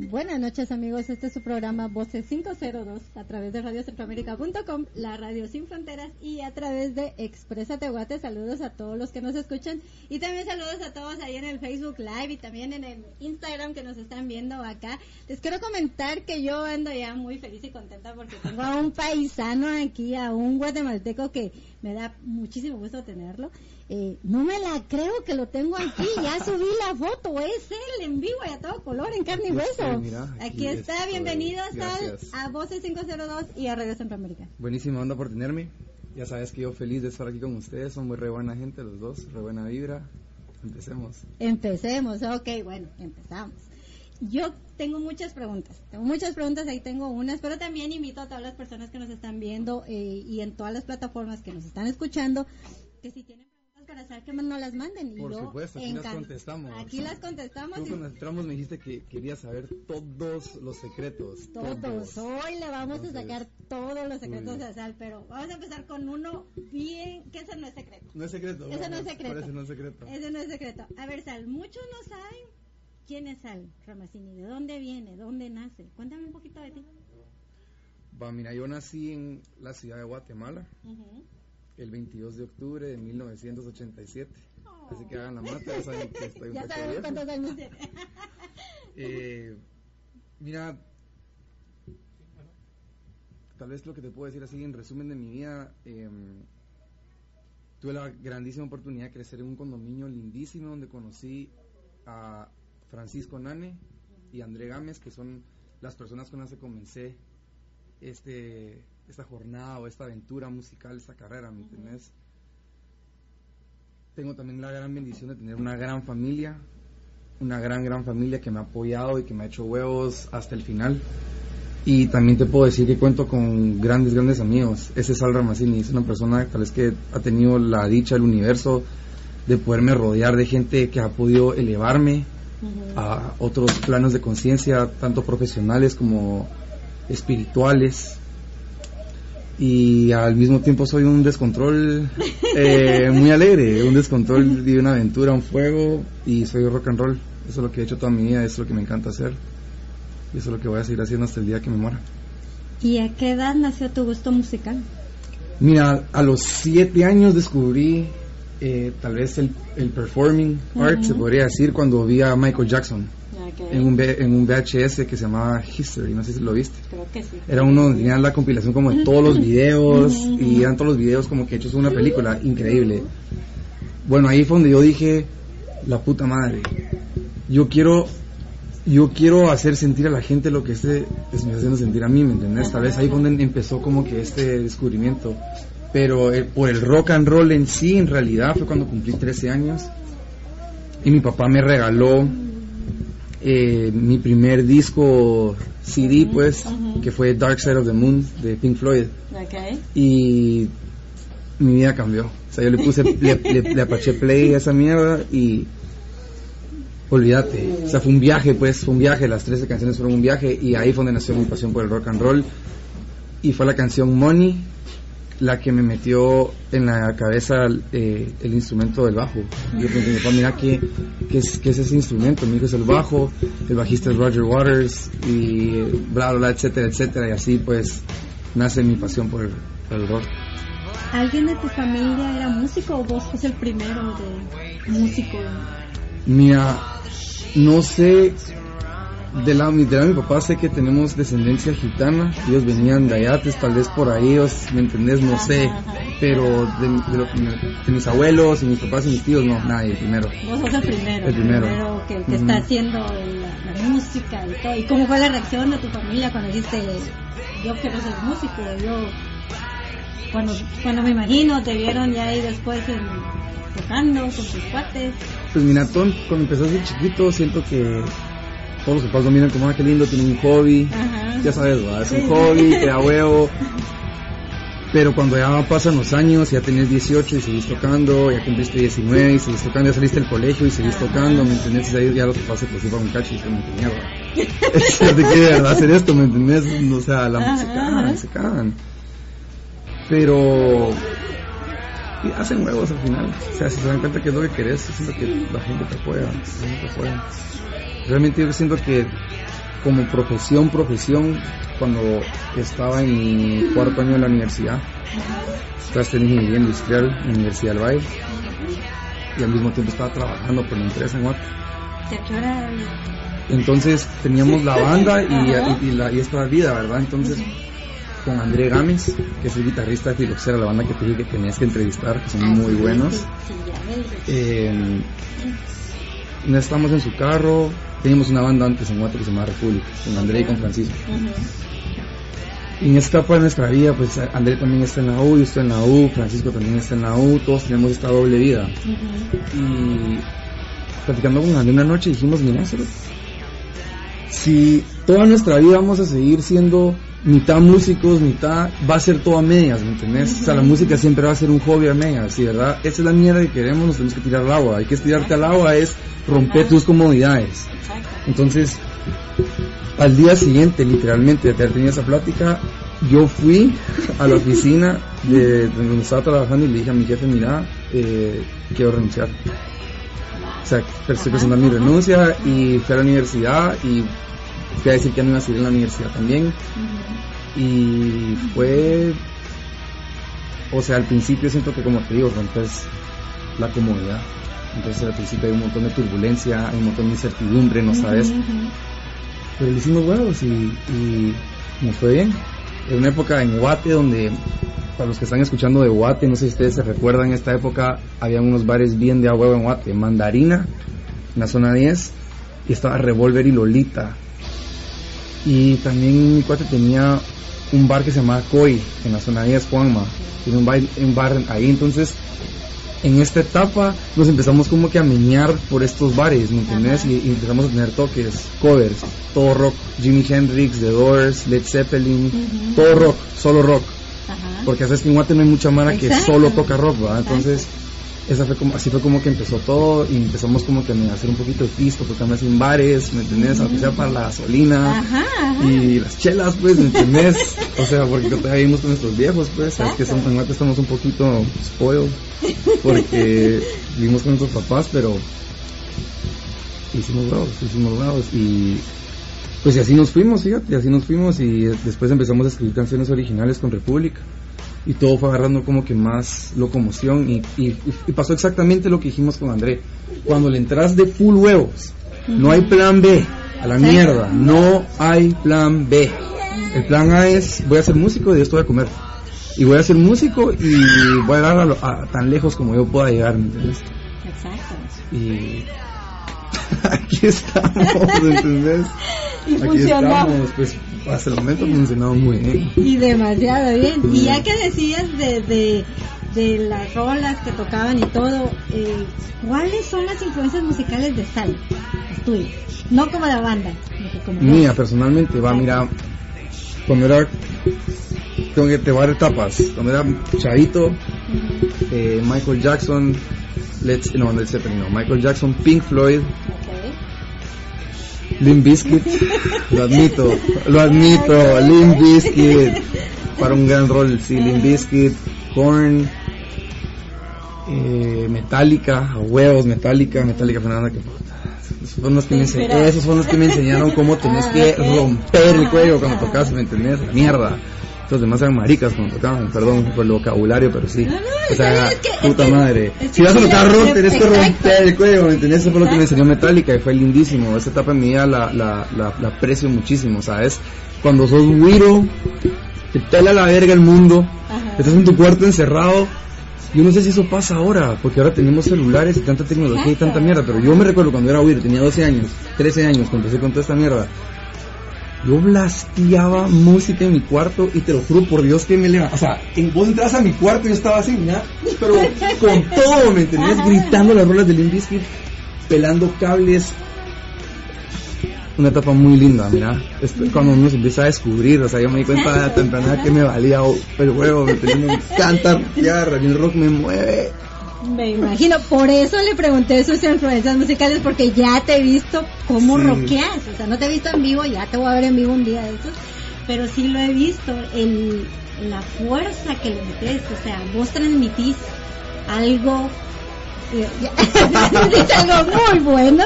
Buenas noches amigos, este es su programa Voces 502 a través de radiocentroamérica.com, la radio sin fronteras y a través de Expresa Tehuate. Saludos a todos los que nos escuchan y también saludos a todos ahí en el Facebook Live y también en el Instagram que nos están viendo acá. Les quiero comentar que yo ando ya muy feliz y contenta porque tengo a un paisano aquí, a un guatemalteco que me da muchísimo gusto tenerlo. Eh, no me la creo que lo tengo aquí, ya subí la foto, es él en vivo y a todo color, en carne y hueso. aquí, está, bienvenido a Voces 502 y a Radio Centroamérica. Buenísima onda por tenerme, ya sabes que yo feliz de estar aquí con ustedes, son muy re buena gente los dos, re buena vibra. Empecemos. Empecemos, ok, bueno, empezamos. Yo tengo muchas preguntas, tengo muchas preguntas, ahí tengo unas, pero también invito a todas las personas que nos están viendo eh, y en todas las plataformas que nos están escuchando, que si tienen para saber que no las manden. Por supuesto, aquí las contestamos. Aquí las contestamos. Tú cuando entramos me dijiste que querías saber todos los secretos. Todos. Hoy le vamos a sacar todos los secretos de Sal, pero vamos a empezar con uno bien, que ese no es secreto. No es secreto. Ese no es secreto. Ese no es secreto. Ese no es secreto. A ver, Sal, muchos no saben quién es Sal Ramacini, de dónde viene, dónde nace. Cuéntame un poquito de ti. Va, mira, yo nací en la ciudad de Guatemala el 22 de octubre de 1987. Así que hagan la mata, ya saben que estoy un ya saben cuántos años eh, mira, tal vez lo que te puedo decir así en resumen de mi vida, eh, tuve la grandísima oportunidad de crecer en un condominio lindísimo donde conocí a Francisco Nane y André Gámez, que son las personas con las que comencé este esta jornada o esta aventura musical, esta carrera, ¿me entiendes? Tengo también la gran bendición de tener una gran familia, una gran, gran familia que me ha apoyado y que me ha hecho huevos hasta el final. Y también te puedo decir que cuento con grandes, grandes amigos. Ese es Sal Ramacini, es una persona tal vez que ha tenido la dicha del universo de poderme rodear de gente que ha podido elevarme a otros planos de conciencia, tanto profesionales como espirituales y al mismo tiempo soy un descontrol eh, muy alegre, un descontrol de una aventura, un fuego y soy rock and roll. Eso es lo que he hecho toda mi vida, eso es lo que me encanta hacer y eso es lo que voy a seguir haciendo hasta el día que me muera. ¿Y a qué edad nació tu gusto musical? Mira, a los siete años descubrí eh, tal vez el, el performing art, se podría decir, cuando vi a Michael Jackson en, un, en un VHS que se llamaba History, no sé si lo viste. Creo que sí. Era uno donde tenían la compilación como de todos los videos y eran todos los videos como que hechos una película increíble. Bueno, ahí fue donde yo dije, la puta madre, yo quiero yo quiero hacer sentir a la gente lo que este me está haciendo sentir a mí, ¿me entiendes? Tal vez ahí fue donde empezó como que este descubrimiento. Pero por el rock and roll en sí, en realidad, fue cuando cumplí 13 años. Y mi papá me regaló eh, mi primer disco CD, pues, que fue Dark Side of the Moon de Pink Floyd. Y mi vida cambió. O sea, yo le puse, le, apaché play a esa mierda y olvídate. O sea, fue un viaje, pues, fue un viaje. Las 13 canciones fueron un viaje y ahí fue donde nació mi pasión por el rock and roll. Y fue la canción Money la que me metió en la cabeza eh, el instrumento del bajo. Yo pensé, mira, ¿qué, qué, es, ¿qué, es, ese instrumento? Mi hijo es el bajo, el bajista es Roger Waters, y bla, bla, bla, etcétera, etcétera. Y así, pues, nace mi pasión por el, rock. ¿Alguien de tu familia era músico o vos sos el primero de músico? Mira, no sé de la, de mi papá sé que tenemos descendencia gitana, ellos venían de Ayates, tal vez por ahí, ¿me entendés? No sé, pero de, mis abuelos y mis papás y mis tíos, no, nadie, primero. Vos sos el primero, el primero, que, que está haciendo la, música y todo. ¿Y cómo fue la reacción de tu familia cuando dijiste, yo quiero ser músico, yo... Cuando, cuando me imagino te vieron ya ahí después tocando con tus cuates. Pues mi natón, cuando empezó a ser chiquito, siento que todos los papás lo miran como, ah, qué lindo, tiene un hobby. Ya sabes, es un hobby, te da huevo. Pero cuando ya pasan los años, ya tenés 18 y seguís tocando, ya cumpliste 19 y seguís tocando, ya saliste del colegio y seguís tocando, ¿me entendés? Ahí ya los papás se preocupan un cacho y dicen, mierda. ¿De qué de verdad hacer esto? ¿Me entendés? O sea, la música, se cagan, se cagan. Pero y hacen huevos al final. O sea, si se dan cuenta que es lo que querés, siento que la gente te apoya, la gente te apoya realmente yo siento que como profesión, profesión, cuando estaba en mi cuarto año de la universidad. Estaba estudiando ingeniería industrial en la Universidad del Valle. Y al mismo tiempo estaba trabajando por la empresa en Guate. Entonces teníamos la banda y, y, la, y esta vida, ¿verdad? Entonces con André Gámez, que es el guitarrista de Filoxera, la banda que te dije que tenías que entrevistar, que son muy buenos. Eh, estábamos en su carro, teníamos una banda antes en Guate que se llamaba República, con André y con Francisco. Y en esta etapa de nuestra vida, pues André también está en la U, yo estoy en la U, Francisco también está en la U, todos tenemos esta doble vida. Y platicando con André una noche dijimos, mira, si toda nuestra vida vamos a seguir siendo mitad músicos, mitad, va a ser todo a medias, ¿me entendés? O sea, la música siempre va a ser un hobby a medias, ¿sí, verdad? Esa es la mierda que queremos, nos tenemos que tirar al agua. Hay que estirarte al agua, es romper tus comodidades. Entonces, al día siguiente, literalmente, de haber tenido esa plática, yo fui a la oficina de, donde estaba trabajando y le dije a mi jefe, mira, eh, quiero renunciar. O sea, estoy presentando mi renuncia y fui a la universidad y fui a decir que no iba a seguir en la universidad también. Y fue, o sea, al principio siento que como te digo, rompes la comodidad. Entonces al principio hay un montón de turbulencia, hay un montón de incertidumbre, no sabes. Pero le hicimos huevos y, y nos fue bien. En una época en Guate donde, para los que están escuchando de Guate, no sé si ustedes se recuerdan, en esta época había unos bares bien de a huevo en Guate, Mandarina, en la zona 10, y estaba Revolver y Lolita, y también mi cuate tenía un bar que se llamaba Koi, en la zona de Juanma. Tiene un bar, un bar ahí, entonces en esta etapa nos empezamos como que a meñar por estos bares, ¿me entiendes? Y, empezamos a tener toques, covers, todo rock, Jimi Hendrix, The Doors, Led Zeppelin, todo rock, solo rock. Porque sabes que en Guate no hay mucha mara que solo toca rock, ¿verdad? Entonces esa fue como, así fue como que empezó todo y empezamos como que a hacer un poquito de pisto, porque andamos en bares, ¿me entendés? Aunque sea para la gasolina y las chelas, pues, ¿me entendés? o sea, porque todavía vivimos con nuestros viejos, pues, sabes que son, estamos un poquito spoiled, porque vivimos con nuestros papás, pero hicimos bravos, hicimos bravos y pues y así nos fuimos, fíjate, y así nos fuimos y después empezamos a escribir canciones originales con República y todo fue agarrando como que más locomoción y, y, pasó exactamente lo que dijimos con André. Cuando le entras de full huevos, no hay plan B, a la mierda, no hay plan B. El plan A es, voy a ser músico y esto voy a comer. Y voy a ser músico y voy a llegar a, tan lejos como yo pueda llegar, ¿me entiendes? Exacto. Y aquí estamos, ¿entendés? Aquí estamos, pues hasta el momento ha funcionado muy bien. Y demasiado bien. Y ya que decías de, de, las rolas que tocaban y todo, eh, ¿cuáles son las influencias musicales de Sal? tuyas? No como la banda. Mía, personalmente, va, mira, cuando era, tengo que dar etapas, cuando era chavito, eh, Michael Jackson, Let's, no, Led Zeppelin, no, Michael Jackson, Pink Floyd, Limp Bizkit, lo admito, lo admito, Limp Bizkit, para un gran rol, sí, Limp Bizkit, Korn, eh, Metallica, huevos, Metallica, Metallica Fernanda, que son los que me enseñaron, esos son los que me enseñaron cómo tenés que romper el cuello cuando tocas, ¿me entendés? Mierda. Los demás eran maricas cuando tocaban, perdón por el vocabulario, pero sí. o sea, puta madre. si vas a tocar rock, tenés que romper el cuello, ¿me entendés? Eso fue lo que me enseñó Metallica y fue lindísimo. Esa etapa en mi vida la, la, la, aprecio muchísimo, ¿sabes? Cuando sos güiro, te pela la verga el mundo, estás en tu cuarto encerrado. Yo no sé si eso pasa ahora, porque ahora tenemos celulares y tanta tecnología y tanta mierda, pero yo me recuerdo cuando era güiro, tenía 12 años, 13 años, cuando empecé con toda esta mierda yo blasteaba música en mi cuarto y te lo juro por Dios que me levantaba. O sea, en, vos entras a mi cuarto y yo estaba así, ¿ya? pero con todo, ¿me entendías? Gritando las rolas de Limp pelando cables. Una etapa muy linda, mira. cuando uno se empieza a descubrir, o sea, yo me di cuenta de temprana que me valía el huevo, me, me encanta rockear, el rock me mueve. Me imagino, por eso le pregunté sus influencias musicales, porque ya te he visto cómo rockeas, o sea, no te he visto en vivo, ya te voy a ver en vivo un día de estos, pero sí lo he visto, el, la fuerza que le metes, o sea, vos transmitís algo, eh, algo muy bueno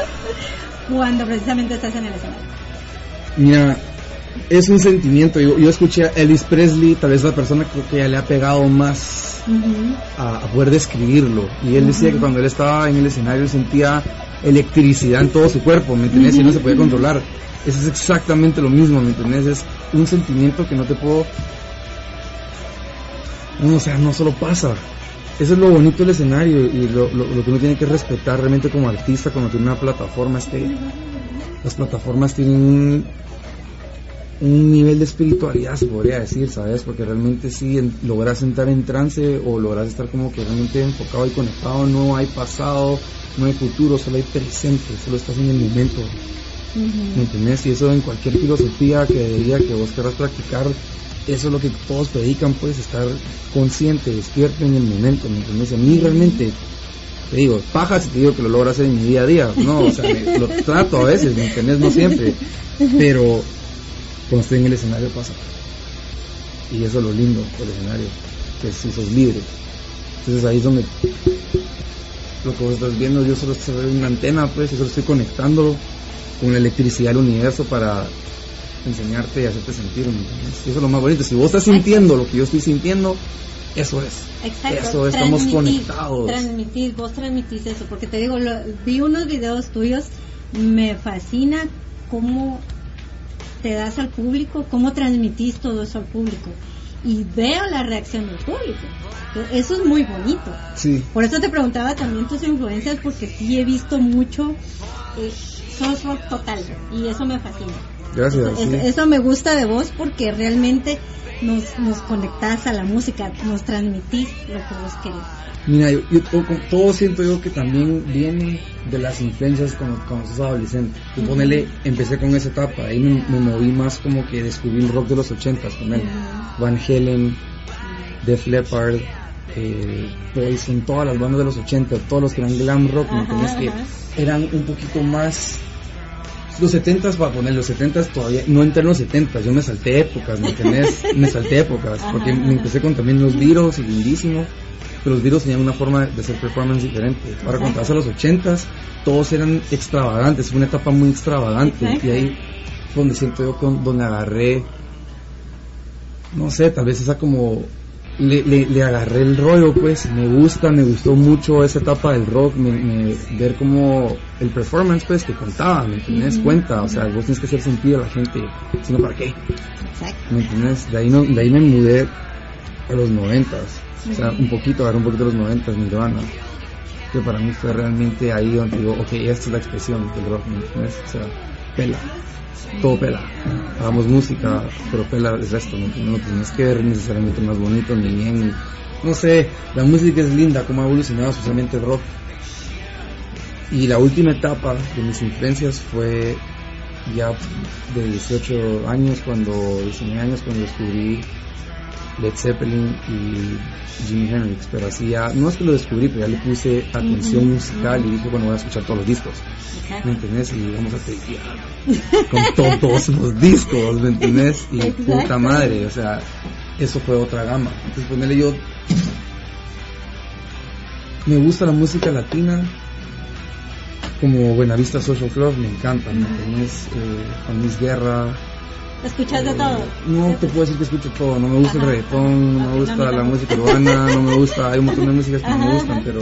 cuando precisamente estás en el escenario. Mira, es un sentimiento. Yo, yo escuché a Elvis Presley, tal vez la persona que ya le ha pegado más a, a poder describirlo. Y él decía que cuando él estaba en el escenario sentía electricidad en todo su cuerpo, ¿me entiendes? Y no se podía controlar. Eso es exactamente lo mismo, ¿me entiendes? Es un sentimiento que no te puedo... No, o sea, no solo pasa. Eso es lo bonito del escenario y lo, lo, lo que uno tiene que respetar realmente como artista cuando tiene una plataforma es que las plataformas tienen un, un nivel de espiritualidad, se podría decir, ¿sabes? Porque realmente si logras entrar en trance o logras estar como que realmente enfocado y conectado, no hay pasado, no hay futuro, solo hay presente, solo estás en el momento. ¿Me entiendes? Y eso en cualquier filosofía que diría que vos querrás practicar, eso es lo que todos predican, pues estar consciente, despierto en el momento, ¿me entiendes? A mí realmente, te digo, paja si te digo que lo logro hacer en mi día a día, no, o sea, me, lo trato a veces, ¿me entiendes? No siempre, pero cuando estoy en el escenario pasa. Y eso es lo lindo del escenario, que si sos libre. Entonces ahí es donde lo que vos estás viendo, yo solo estoy en una antena, pues, yo solo estoy conectando con la electricidad del universo para enseñarte y hacerte sentir, eso es lo más bonito. Si vos estás sintiendo lo que yo estoy sintiendo, eso es. Exacto. Eso es, estamos conectados. Transmitís, vos transmitís eso, porque te digo, lo- vi unos videos tuyos, me fascina cómo te das al público, cómo transmitís todo eso al público. Y veo la reacción del público. Eso es muy bonito. Sí, Por eso te preguntaba también tus influencias, porque sí he visto mucho, eh, sos rock total, y eso me fascina. Gracias. Eso, sí. eso me gusta de vos porque realmente nos, nos conectás a la música, nos transmitís lo que vos querés. Mira, yo, yo todo, siento yo que también viene de las influencias cuando, cuando sos adolescente. Yo ponele, empecé con esa etapa, ahí me, me moví más como que descubrí el rock de los ochentas, con él. Van Halen, Def Leppard, eh, Poison, todas las bandas de los 80, todos los que eran glam rock, ¿me entiendes? Que eran un poquito más... Los 70 para poner los 70 todavía, no entré en los 70 yo me salté épocas, ¿me entiendes? me salté épocas, porque Ajá, me empecé con también los Beatles y lindísimo, pero los Beatles tenían una forma de hacer performance diferente. Ahora cuando vas a los 80 todos eran extravagantes, fue una etapa muy extravagante, Exacto. y ahí fue donde siento yo con, donde agarré no sé, tal vez esa como le, le, le agarré el rollo, pues me gusta, me gustó mucho esa etapa del rock, me, me- ver como el performance, pues que contaba, ¿me entiendes? Cuenta, o sea, vos tienes que hacer sentido a la gente, sino para qué, Exacto. ¿me entiendes? De ahí, no, de ahí me mudé a los noventas, o sea, un poquito, agarré un poquito de los noventas, Nirvana, que para mí fue realmente ahí donde digo, ok, esta es la expresión del rock, ¿me entiendes? O sea, pela, todo pela. Hagamos música, pero pela el resto, ¿me entiendes? No tienes que ver necesariamente más bonito ni bien. No sé, la música es linda, cómo ha evolucionado especialmente el rock. Y la última etapa de mis influencias fue ya de 18 años, cuando 19 años, cuando descubrí Led Zeppelin y Jimi Hendrix, pero así ya, no es que lo descubrí, pero ya le puse atención musical y dije, bueno, voy a escuchar todos los discos. Exacto. ¿me entendés? Y vamos a tripear con todos los discos, ¿me entendés? Y Exacto. puta madre, o sea, eso fue otra gama. Entonces ponerle yo, me gusta la música latina, como Buenavista Social Club, me encanta, ¿me entendés? Eh, Juan Luis Guerra. ¿Escuchás de eh, todo? No te puedo decir que escucho todo, no me gusta el reggaetón, no me gusta No, la música urbana, no me gusta, hay un montón de músicas que no Ajá, me gustan, ajá. pero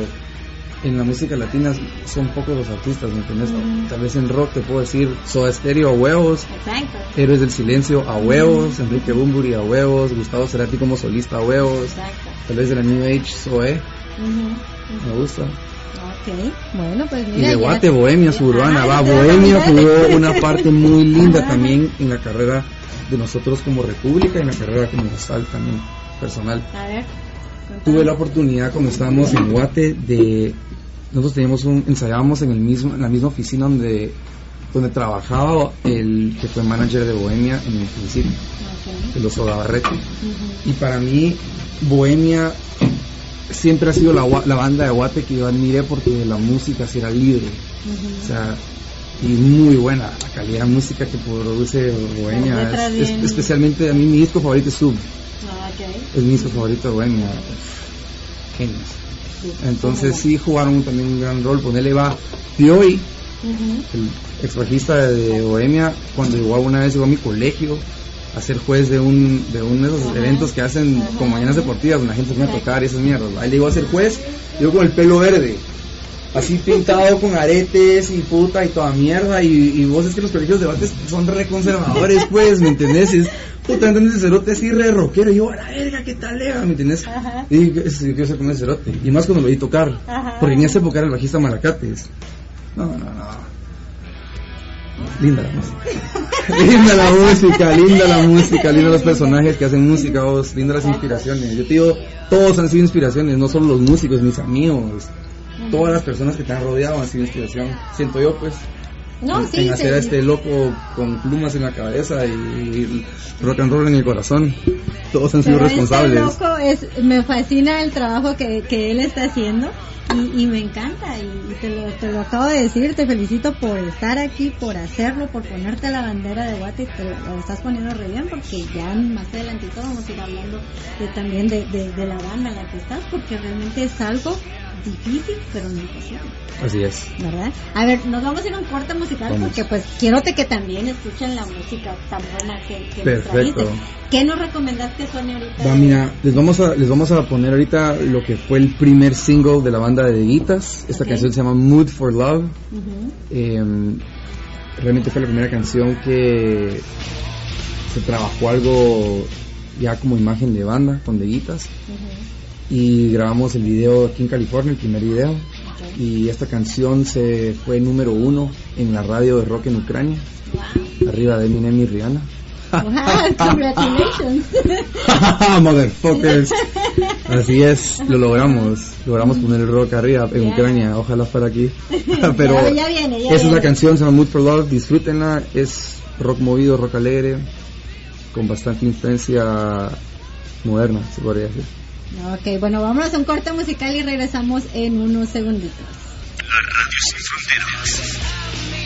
en la música latina son pocos los artistas, ¿me entiendes? Tal vez en rock te puedo decir Soda Stereo a huevos, Exacto. Héroes del Silencio a huevos, Enrique Bumburi a huevos, Gustavo Cerati como solista a huevos, Exacto. tal vez de la New Age Zoe, Ujú. me gusta. Ok, bueno, pues Y mira. de ya- Guate, Bohemia, Suburbana, Ajá, va, Bohemia jugó una parte muy linda también en la carrera de nosotros como república y en la carrera como Nostal también personal. A ver. Tuve la oportunidad cuando estábamos en Guate de nosotros teníamos un ensayábamos en el mismo en la misma oficina donde donde trabajaba el que fue manager de Bohemia en el principio, Ok. de los Sodabarrete. Ujú. Y para mí Bohemia siempre ha sido la, banda de Guate que yo admiré porque la música sí era libre, o sea, y muy buena la calidad de música que produce Bohemia, es- es- especialmente a mí mi disco favorito es Sub, Ah, es mi disco favorito de Bohemia, genios. Entonces sí. jugaron también un gran rol. Ponerle va. Y hoy el ex bajista de Bohemia, cuando llegó una vez llegó a mi colegio a ser juez de un de uno de esos eventos que hacen como mañanas deportivas, donde la gente se viene a tocar y esas mierdas. Ahí llegó a ser juez, yo con el pelo verde, así pintado con aretes y puta y toda mierda. Y, y vos es que los colegios de debates son re conservadores, pues, ¿me entendés? Es, puta, entonces ese cerote así re rockero. Y yo, a la verga, ¿qué tal, lega? ¿Me entendés? Y yo, yo quiero ser como ese cerote. Y más cuando lo vi tocar, porque en esa época era el bajista Malacates. No, no, no. Linda la música. linda la música, linda la música, linda los personajes que hacen música, vos, linda las inspiraciones. Yo te digo, todos han sido inspiraciones, no solo los músicos, mis amigos, todas las personas que te han rodeado han sido inspiración. Siento yo, pues. No, en, sí, en hacer a sí. este loco con plumas en la cabeza y, y rock and roll en el corazón. Todos han sido Pero este responsables. loco es, me fascina el trabajo que, que él está haciendo y, y me encanta y, te, lo, te lo acabo de decir, te felicito por estar aquí, por hacerlo, por ponerte la bandera de Guate te lo, lo estás poniendo re bien porque ya más adelantito vamos a ir hablando de, también de, de, de la banda en la que estás porque realmente es algo difícil pero no imposible. Así es. ¿verdad? A ver, nos vamos a ir a un corte musical Vamos. porque pues quiero que también escuchen la música tan buena que, que nos Perfecto. trajiste. ¿Qué nos recomendás que suene ahorita? Va, mira, les vamos a les vamos a poner ahorita lo que fue el primer single de la banda de Guitas. Esta Ok. canción se llama Mood for Love. Ujú. Eh, realmente fue la primera canción que se trabajó algo ya como imagen de banda con Deguitas Ujú. Y grabamos el video aquí en California, el primer video. Y esta canción se fue número uno en la radio de rock en Ucrania, arriba de Eminem y Rihanna. Wow, congratulations. Motherfuckers. Así es, lo logramos. Logramos poner el rock arriba en. Ucrania. Ojalá fuera aquí. Pero Ya- ya viene, ya esa es la canción, se llama Mood for Love. Disfrútenla. Es rock movido, rock alegre, con bastante influencia moderna, se podría decir. Ok, bueno, vámonos a un corte musical y regresamos en unos segunditos. Please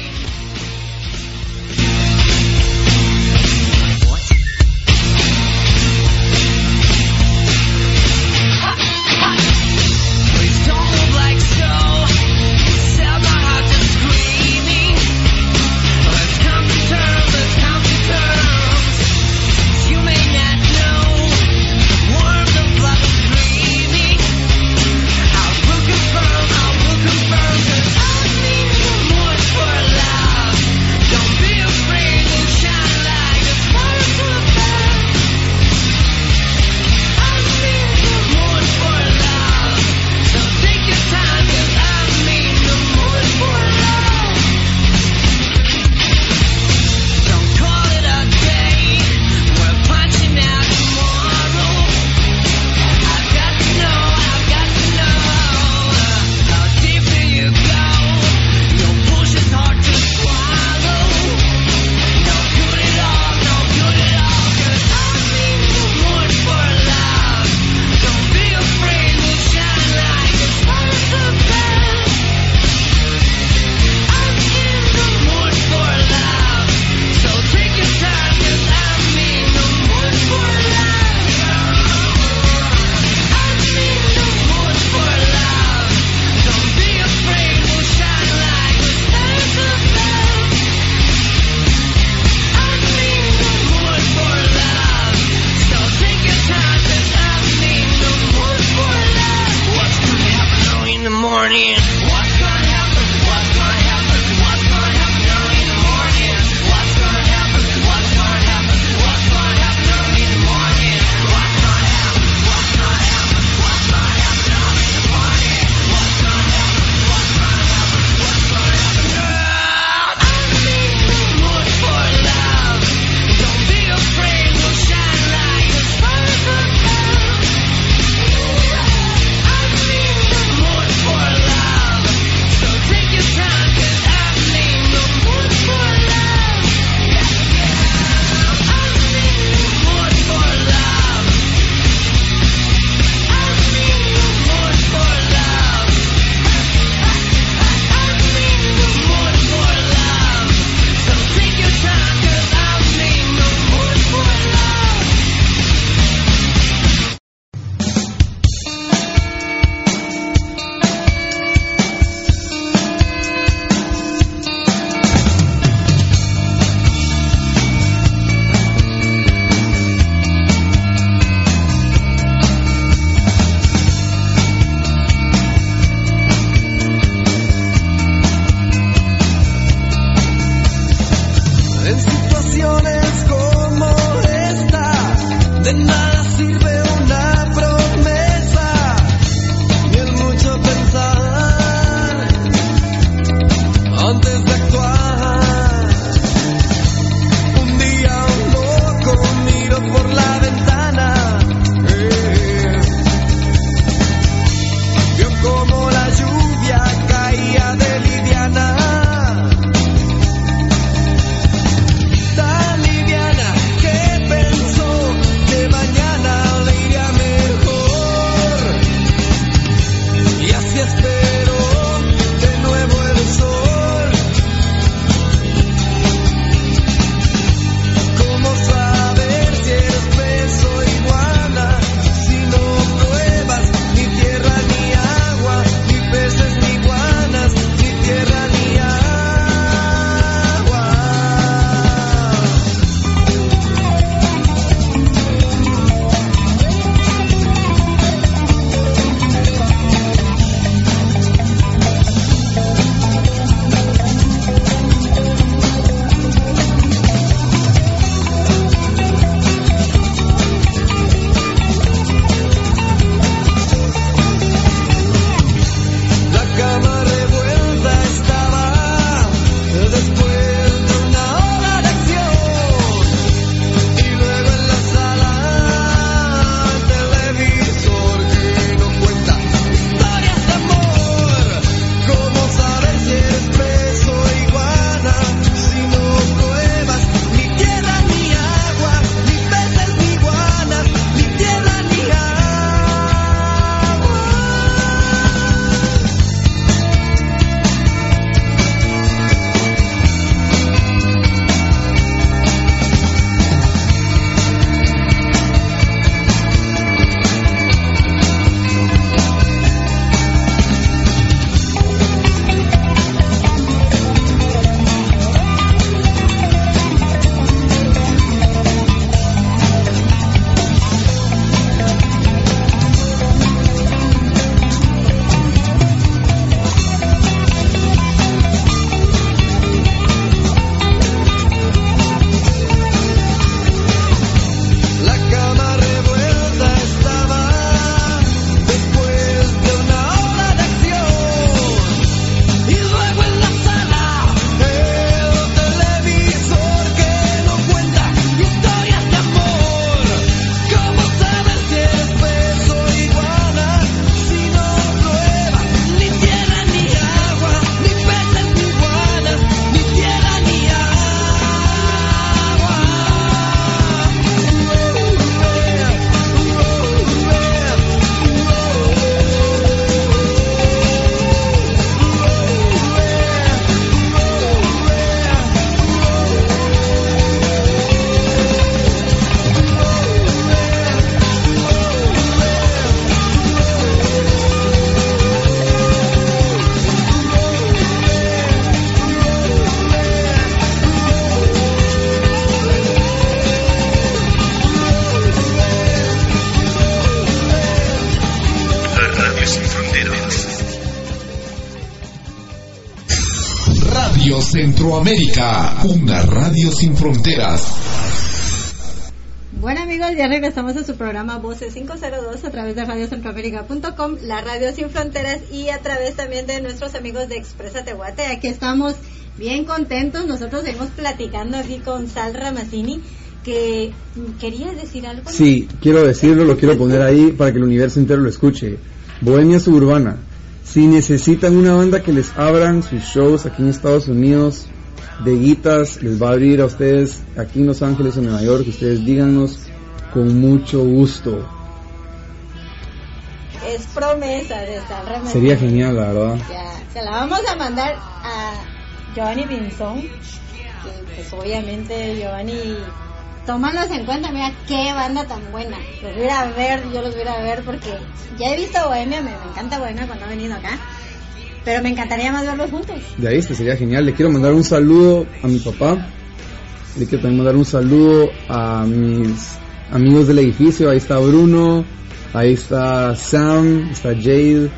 Centroamérica, una radio sin fronteras. Bueno amigos, ya regresamos a su programa Voces 502 a través de radiocentroamérica.com, la radio sin fronteras y a través también de nuestros amigos de Expresa Tehuate. Aquí estamos bien contentos, nosotros seguimos platicando aquí con Sal Ramazzini, que querías decir algo. Sí, quiero decirlo, lo quiero poner ahí para que el universo entero lo escuche. Bohemia Suburbana. Si necesitan una banda que les abran sus shows aquí en Estados Unidos, de guitas, les va a abrir a ustedes aquí en Los Ángeles o Nueva York, ustedes díganos con mucho gusto. Es promesa de Sal Ramazzini. Sería genial, la verdad. Ya, se la vamos a mandar a Giovanni Pinzón, que pues obviamente Giovanni, tómanos en cuenta, mira qué banda tan buena. Los voy a a ver, yo los voy a a ver porque ya he visto Bohemia, me, me encanta Bohemia cuando ha venido acá, pero me encantaría más verlos juntos. De ahí este sería genial. Le quiero mandar un saludo a mi papá. Le quiero también mandar un saludo a mis amigos del edificio. Ahí está Bruno, ahí está Sam, está Jade,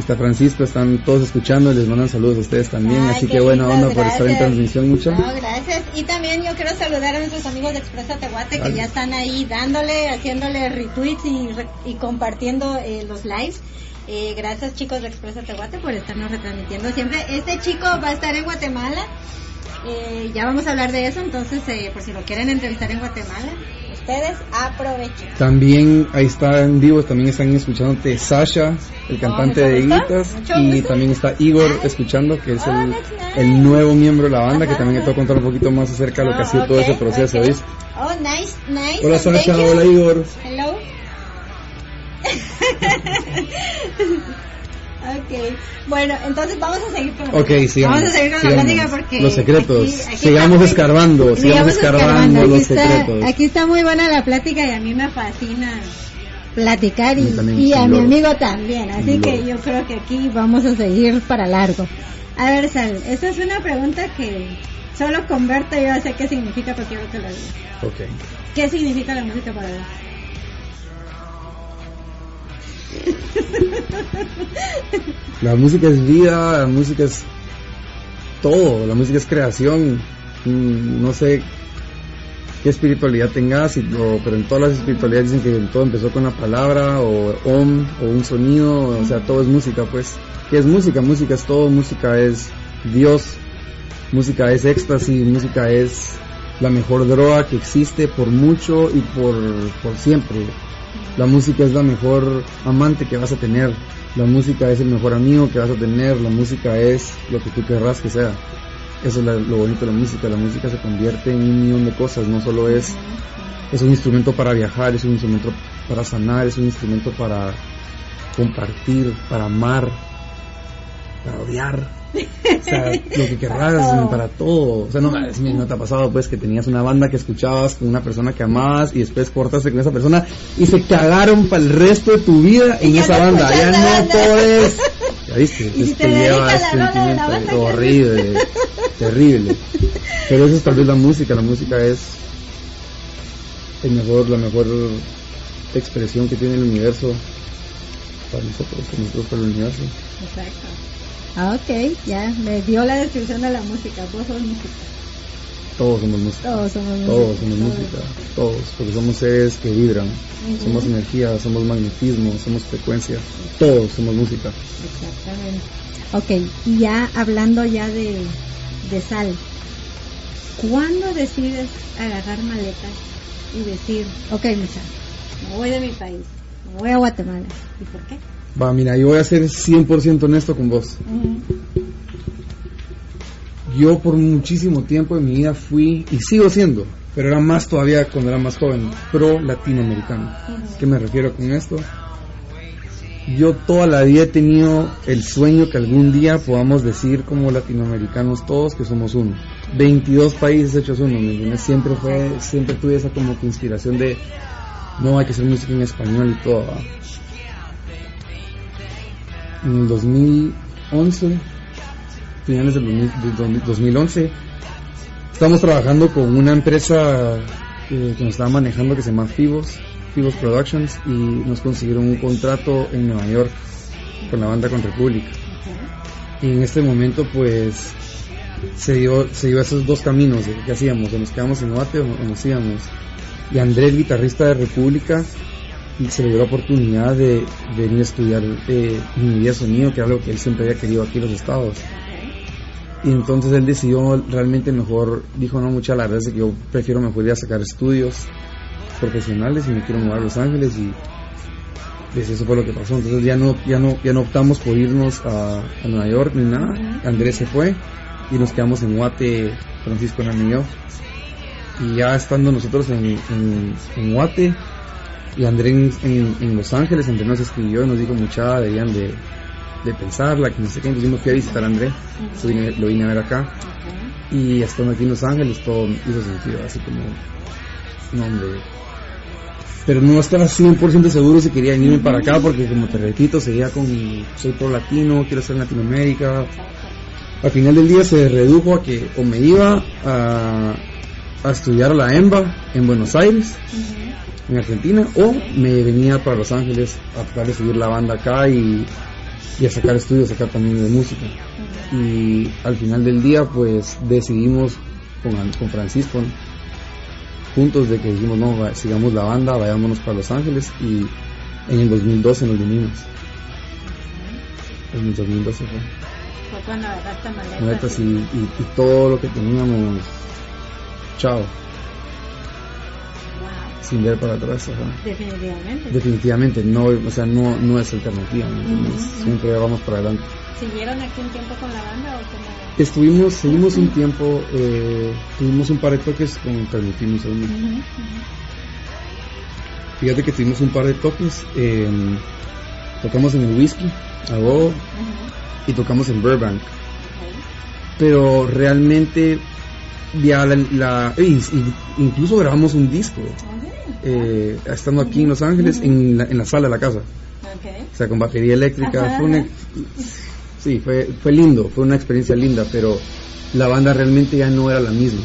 está Francisco, están todos escuchando, les mandan saludos a ustedes también, Ay, así que lindos, onda por estar en transmisión, mucha. No, gracias. Y también yo quiero saludar a nuestros amigos de Expresa Tehuate que ya están ahí dándole, haciéndole retweets y, y compartiendo eh, los lives. Eh, gracias chicos de Expresa Tehuate por estarnos retransmitiendo siempre. Este chico va a estar en Guatemala. Eh, ya vamos a hablar de eso, entonces eh, por si lo quieren entrevistar en Guatemala, ustedes aprovechen. También ahí está en vivo, también están escuchándote Sasha, el cantante mucho de mucho y también está Igor escuchando, que es Oh, el, nuevo miembro de la banda, que también te voy a contar un poquito más acerca de lo que ha sido Oh, todo ok, ese proceso, ok. ¿viste? Oh, nice, nice. Hola Sasha, hola Igor. Hello. ok, bueno, entonces vamos a seguir con la Ok, plática. sigamos. Vamos a seguir con sigamos. la plática porque Los secretos. aquí- aquí sigamos está- escarbando, sigamos escarbando Aquí los está- secretos. Aquí está muy buena la plática y a mí me fascina platicar y, a mi amigo también, así que yo creo que aquí vamos a seguir para largo. A ver, Sal, esta es una pregunta que solo con verte yo sé qué significa, pero quiero que lo digas. Ok. ¿Qué significa la música para vos? La música es vida, la música es todo, la música es creación. Mm, No sé qué espiritualidad tengas, pero en todas las espiritualidades dicen que todo empezó con la palabra o om o un sonido, o sea, todo es música, pues. ¿Qué es música? Música es todo, música es Dios, música es éxtasis, música es la mejor droga que existe por mucho y por siempre. La música es la mejor amante que vas a tener. La música es el mejor amigo que vas a tener. La música es lo que tú querrás que sea. Eso es lo bonito de la música. La música se convierte en un millón de cosas. No solo es, es un instrumento para viajar, es un instrumento para sanar, es un instrumento para compartir, para amar, para odiar. O sea, lo que querrás, Para todo. para todo. O sea, no, no te ha pasado pues que tenías una banda que escuchabas con una persona que amabas y después cortaste con esa persona y se cagaron para el resto de tu vida en esa no banda. Ya no puedes. Ya viste, Y si esto te lleva dedicas ese la rola de la sentimiento banda, ¿qué horrible, terrible. Pero eso es tal vez la música. La música es el mejor, la mejor expresión que tiene el universo para nosotros, para nosotros para el universo. Exacto. Ah, ok, ya me dio la descripción de la música. Vos sos música. Todos somos música. Todos somos música. Todos somos música. Todos, porque somos seres que vibran. Somos energía, somos magnetismo, somos frecuencia. Todos somos música. Exactamente. Ok, y ya hablando ya de, de sal, ¿cuándo decides agarrar maletas y decir, ok, mucha, me voy de mi país, me voy a Guatemala? ¿Y por qué? Va, mira, yo voy a ser 100% honesto con vos. Yo por muchísimo tiempo en mi vida fui, y sigo siendo, pero era más todavía cuando era más joven, pro latinoamericano. ¿Qué me refiero con esto? Yo toda la vida he tenido el sueño que algún día podamos decir como latinoamericanos todos que somos uno. 22 países hechos uno, ¿me? Siempre fue, siempre tuve esa como que inspiración de, no hay que hacer música en español y todo. ¿va? En el 2011, finales del 2000 del 2011, estamos trabajando con una empresa eh, que nos estaba manejando que se llama Fibos, Fibos Productions, y nos consiguieron un contrato en Nueva York con la banda con República. Y en este momento, pues, se dio, se dio esos dos caminos qué hacíamos, o nos quedamos en Guate o, o nos íbamos. Y Andrés, guitarrista de República, se le dio la oportunidad de, de venir a estudiar eh, ingeniería de sonido, que era algo que él siempre había querido aquí en los estados. Y entonces él decidió realmente mejor, dijo no mucha la verdad es que yo prefiero mejor ir a sacar estudios profesionales y me quiero mudar a Los Ángeles y pues eso fue lo que pasó. Entonces ya no, ya no, ya no optamos por irnos a, a Nueva York ni nada. Andrés se fue y nos quedamos en Guate, Francisco Hernán y yo. Y ya estando nosotros en, en, en Guate y Andrés en, en- en Los Ángeles, Andrés nos escribió nos dijo mucha deberían de, de pensarla, que no sé qué. Entonces yo me fui a visitar a Andrés, lo vine, lo vine a ver acá. Y estando aquí en Los Ángeles todo hizo sentido, así como, no hombre. Pero no estaba 100% seguro si quería venirme para acá porque como te repito, seguía con, soy pro latino, quiero estar en Latinoamérica. Al final del día se redujo a que o me iba a, a estudiar a la EMBA en Buenos Aires, en Argentina, o me venía para Los Ángeles a tratar de seguir la banda acá y, y a sacar estudios acá también de música. Y al final del día, pues decidimos con, con Francisco juntos de que dijimos, no, sigamos la banda, vayámonos para Los Ángeles y en el 2012 nos vinimos. En el 2012 fue. Fue cuando agarraste maletas. Maletas y, y- todo lo que teníamos, chao, sin ver para atrás. ajá. definitivamente. Definitivamente, no, o sea, no, no es alternativa. Ujú. siempre vamos para adelante. ¿Siguieron aquí un tiempo con la banda o cómo? Estuvimos, seguimos un tiempo, eh, tuvimos un par de toques con. Ujú, ujú. Fíjate que tuvimos un par de toques, eh, tocamos en el Whisky, a Ujú. y tocamos en Burbank. Pero realmente, ya la, la- y- incluso grabamos un disco, eh, estando aquí en Los Ángeles, en la, en la sala de la casa. Ok. O sea, con batería eléctrica. Fue una, sí, fue, fue lindo, fue una experiencia linda, pero la banda realmente ya no era la misma.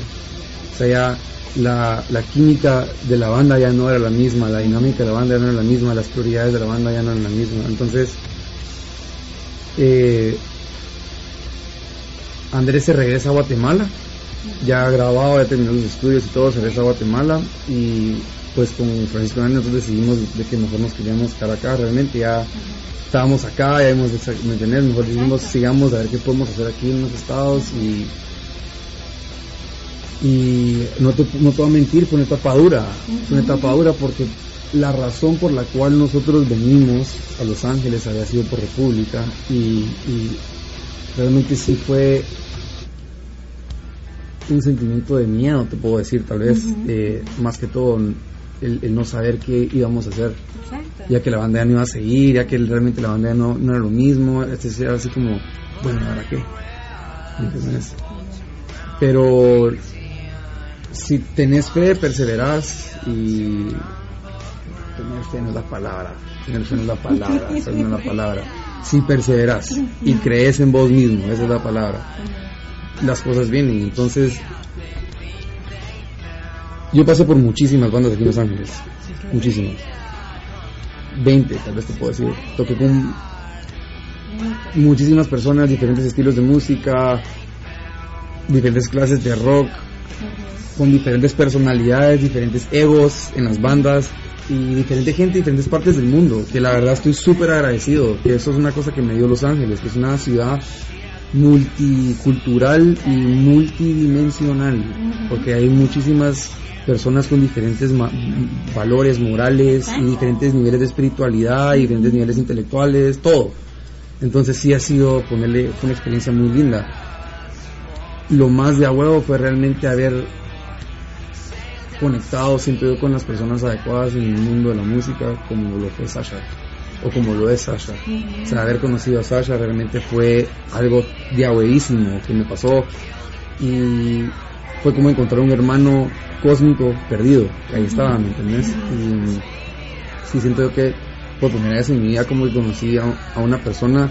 O sea, ya la, la química de la banda ya no era la misma, la dinámica de la banda ya no era la misma, las prioridades de la banda ya no eran la misma. Entonces, eh, Andrés se regresa a Guatemala, ya grabado, ya terminó los estudios y todo, se regresa a Guatemala y pues con Francisco Hernández nosotros decidimos de que mejor nos queríamos quedar acá, realmente ya estábamos acá, ya hemos, de- ¿me entendés? Mejor dijimos sigamos a ver qué podemos hacer aquí en los estados y y no te, no te voy a mentir, fue una etapa dura, fue una etapa dura porque la razón por la cual nosotros venimos a Los Ángeles había sido por República y, y realmente sí fue un sentimiento de miedo, te puedo decir, tal vez, Ujú. eh, más que todo el, el no saber qué íbamos a hacer Exacto. ya que la banda ya no iba a seguir, ya que realmente la banda ya no, no era lo mismo, es era así como, bueno, ¿ahora qué? Pero si tenés fe, perseverás y tener fe no es la palabra, tener fe no es la palabra, esa no es la palabra. Si perseverás y crees en vos mismo, esa es la palabra, las cosas vienen. Entonces, yo pasé por muchísimas bandas aquí en Los Ángeles, muchísimas. 20, tal vez te puedo decir. Toqué con muchísimas personas, diferentes estilos de música, diferentes clases de rock, con diferentes personalidades, diferentes egos en las bandas y diferente gente, diferentes partes del mundo, que la verdad estoy súper agradecido, que eso es una cosa que me dio Los Ángeles, que es una ciudad multicultural y multidimensional, porque hay muchísimas personas con diferentes ma- valores morales y diferentes niveles de espiritualidad y diferentes niveles intelectuales, todo. Entonces sí ha sido ponerle, fue una experiencia muy linda. Lo más de a huevo fue realmente haber conectado siempre yo con las personas adecuadas en el mundo de la música, como lo fue Sasha, o como lo es Sasha. O sea, haber conocido a Sasha realmente fue algo de a huevísimo que me pasó y fue como encontrar un hermano cósmico perdido, que ahí estaba, ¿me entendés? Y sí siento yo que por primera vez en mi vida como que conocí a, a una persona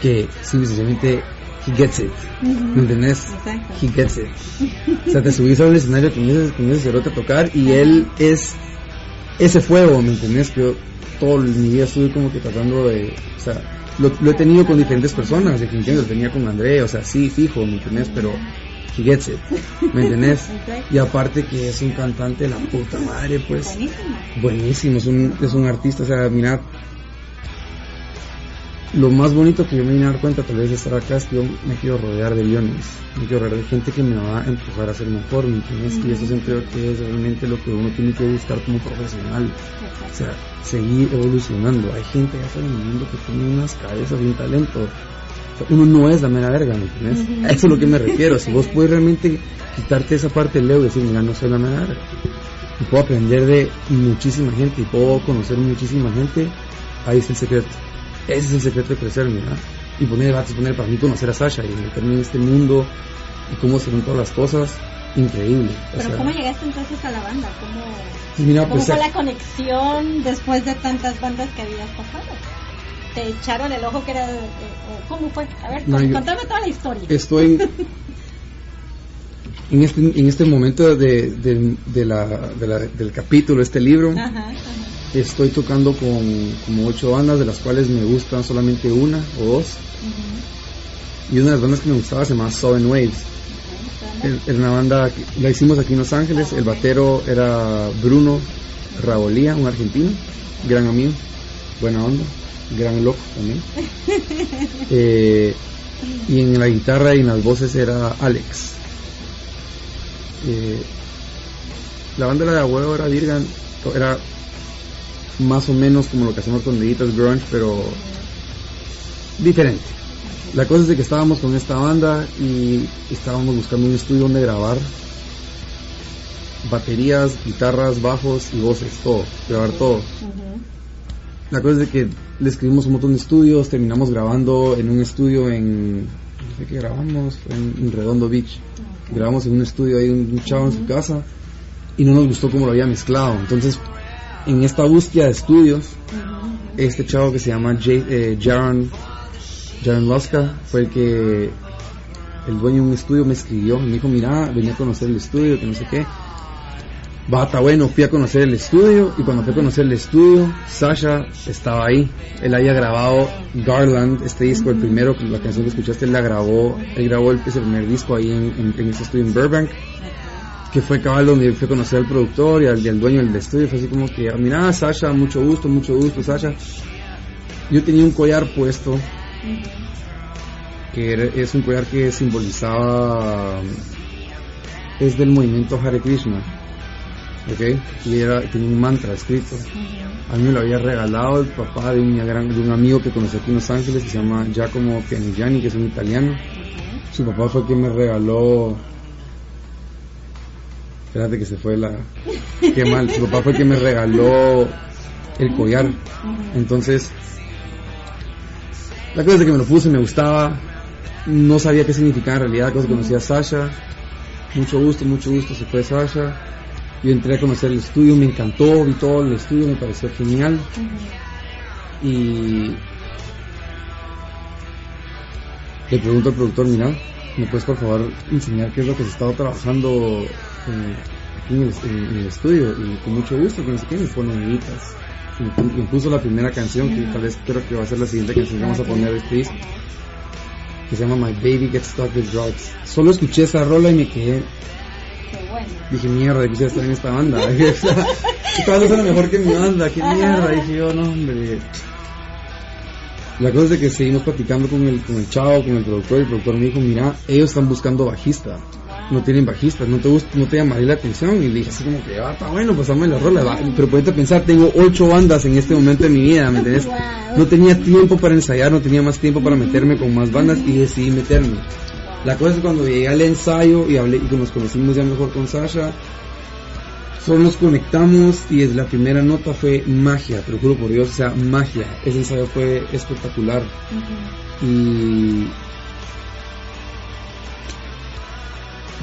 que simplemente he gets it, ¿me entendés? Exacto. He gets it. O sea, te subís al escenario con ese, con ese cerote a tocar y él es ese fuego, ¿me entendés? Que yo toda mi vida estuve como que tratando de, o sea, lo, lo he tenido con diferentes personas, definitivamente lo tenía con André, o sea, sí, fijo, ¿me entendés? Pero he gets it, ¿me entendés? Y aparte que es un cantante de la puta madre, pues Buenísimo. buenísimo, es un, es un artista, o sea, mira, lo más bonito que yo me vine a dar cuenta tal vez de estar acá es que yo me quiero rodear de leones, me quiero rodear de gente que me va a empujar a ser mejor, ¿me entiendes? Y eso siento yo que es realmente lo que uno tiene que buscar como profesional, o sea, seguir evolucionando. Hay gente allá en el mundo que tiene unas cabezas y un talento. O sea, uno no es la mera verga, ¿me entiendes? A eso es lo que me refiero. Si vos puedes realmente quitarte esa parte del ego y decir, mira, no soy la mera verga. Y puedo aprender de muchísima gente y puedo conocer muchísima gente, ahí es el secreto. Ese es el secreto de crecer, mira. Y poner, a poner para mí conocer a Sasha y meterme en este mundo y cómo se ven todas las cosas, increíble. O Pero sea, ¿cómo llegaste entonces a la banda? ¿Cómo, mira, cómo pues, fue la conexión después de tantas bandas que habías pasado? ¿Te echaron el ojo que era... de- de- o ¿Cómo fue? A ver, No, contame toda la historia. estoy en este, en este momento de, de- de la, de la- del capítulo, este libro, Ajá, ajá. Estoy tocando con como ocho bandas, de las cuales me gustan solamente una o dos. Y una de las bandas que me gustaba se llama Southern Waves. Er- Era una banda que la hicimos aquí en Los Ángeles. El batero era Bruno Rabolía, un argentino, gran amigo, buena onda, gran loco también. Eh, y en la guitarra y en las voces era Alex. Eh, la banda era de huevo, era Virgan, era más o menos como lo que hacemos con Deditas Grunge, pero diferente. La cosa es de que estábamos con esta banda y estábamos buscando un estudio donde grabar baterías, guitarras, bajos y voces, todo, grabar todo. La cosa es de que le escribimos un montón de estudios, terminamos grabando en un estudio en, no sé qué grabamos, en, en Redondo Beach. Grabamos en un estudio ahí, un, un chavo en su casa y no nos gustó cómo lo había mezclado. Entonces, en esta búsqueda de estudios, este chavo que se llama Jay- eh, Jaron, Jaron Loska fue el que el dueño de un estudio me escribió, me dijo, mira, venía a conocer el estudio, que no sé qué. Está bueno, fui a conocer el estudio y cuando fui a conocer el estudio, Sasha estaba ahí. Él había grabado Garland, este disco, el primero, la canción que escuchaste, él la grabó, él grabó el, ese primer disco ahí en, en, en ese estudio en Burbank, que fue cabal donde fui a conocer al productor y al, y al dueño del estudio. Fue así como que, mira, Sasha, mucho gusto, mucho gusto, Sasha. Yo tenía un collar puesto que es un collar que simbolizaba es del movimiento Hare Krishna ¿ok? y era tenía un mantra escrito a mí me lo había regalado el papá de un, gran, de un amigo que conocí aquí en Los Ángeles que se llama Giacomo Pianigiani que es un italiano su papá fue quien me regaló espérate que se fue la qué mal su papá fue quien me regaló el collar. Entonces la cosa es que me lo puse, me gustaba, no sabía qué significaba en realidad, la cosa que conocía a Sasha, mucho gusto, mucho gusto, se fue Sasha, yo entré a conocer el estudio, me encantó, vi todo el estudio, me pareció genial, y le pregunto al productor, mira, ¿me puedes por favor enseñar qué es lo que se estaba trabajando en, aquí en el, en- en el estudio? Y con mucho gusto, que no sé qué, me pone deditas. Me puso la primera canción, que tal vez creo que va a ser la siguiente canción que vamos a poner de disco, que se llama My Baby Gets Stuck with Drugs. Solo escuché esa rola y me quedé, Qué bueno. dije, mierda, quisiera estar en esta banda. Esta banda suena mejor que mi banda, qué mierda. Dije yo, no, hombre. La cosa es que seguimos platicando con el, con el chavo, con el productor, y el productor me dijo, mira, ellos están buscando bajista. No tienen bajistas, no te gusta, no te llamaría la atención. Y le dije así como que, ah, está bueno, pues dame la rola. va". Pero ponete pensar, tengo ocho bandas en este momento de mi vida, ¿me entiendes? Wow. No tenía tiempo para ensayar, no tenía más tiempo para meterme con más bandas y decidí meterme. La cosa es que cuando llegué al ensayo y hablé y que nos conocimos ya mejor con Sasha, solo nos conectamos y desde la primera nota fue magia, te lo juro por Dios, o sea, magia. Ese ensayo fue espectacular. Y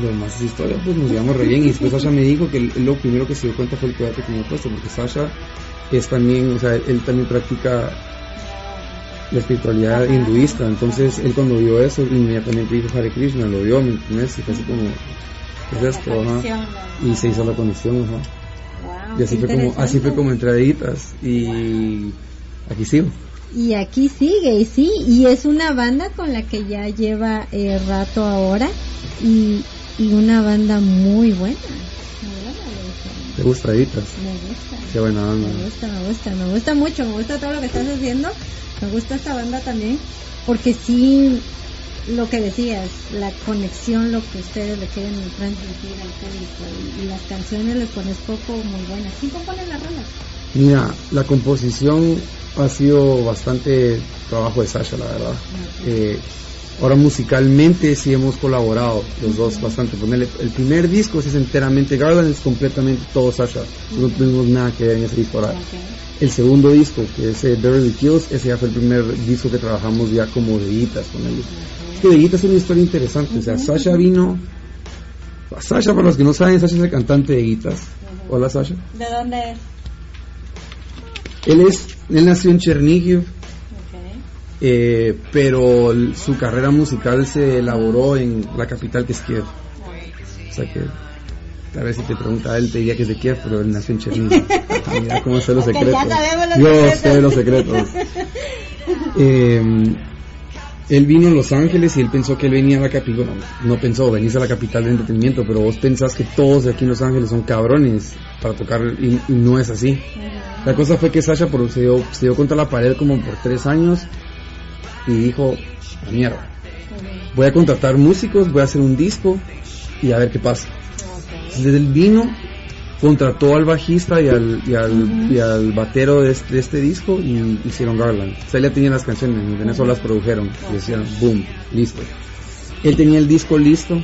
demás historia, pues nos llevamos re bien. Y después Sasha me dijo que lo primero que se dio cuenta fue el collar que tenía puesto, porque Sasha es también, o sea, él también practica la espiritualidad hinduista. Entonces él cuando vio eso, inmediatamente dijo Hare Krishna, lo vio, ¿me entiendes? Y fue así como, ¿qué es esto? Ajá. Y se hizo la conexión, ajá. Wow, Y así fue como, así fue como entraditas. Y aquí sigo. Y aquí sigue, y sí, y es una banda con la que ya lleva eh, rato ahora y, y una banda muy buena. ¿Te gusta Editas? Me gusta. Qué buena onda. Me gusta, me gusta, me gusta mucho, me gusta todo lo que estás haciendo, me gusta esta banda también, porque sí, lo que decías, la conexión, lo que ustedes le quieren transmitir al público y, las canciones les pones poco muy buenas. ¿Quién compone las rolas? Mira, la composición ha sido bastante trabajo de Sasha, la verdad. Eh, ahora musicalmente sí hemos colaborado los dos bastante. Ponerle, el primer disco sí es enteramente Garland, es completamente todo Sasha. No tuvimos nada que ver en ese disco. Ahora, el segundo disco, que es eh, Beverly Hills, ese ya fue el primer disco que trabajamos ya como de guitas con él. Es que de guitas es una historia interesante. O sea, Sasha vino. Sasha, para los que no saben, Sasha es el cantante de guitas. Hola, Sasha. ¿De dónde es? Él es, él nació en Chernihiv, eh, pero su carrera musical se elaboró en la capital que es Kiev. O sea que Tal vez si te pregunta él, te diría que es de Kiev, pero él nació en Chernihiv. Mira cómo sé los secretos. Yo sé los secretos. Eh, él vino a Los Ángeles y él pensó que él venía a la capital. Bueno, no pensó, venís a la capital del entretenimiento, pero vos pensás que todos de aquí en Los Ángeles son cabrones para tocar y, y no es así. La cosa fue que Sasha por- se dio, se dio contra la pared como por tres años y dijo, la mierda, voy a contratar músicos, voy a hacer un disco y a ver qué pasa. Entonces él vino, contrató al bajista y al, y al, y al batero de este, de este disco y hicieron Garland. O sea, él ya tenía las canciones, en eso las produjeron y decían, boom, listo. Él tenía el disco listo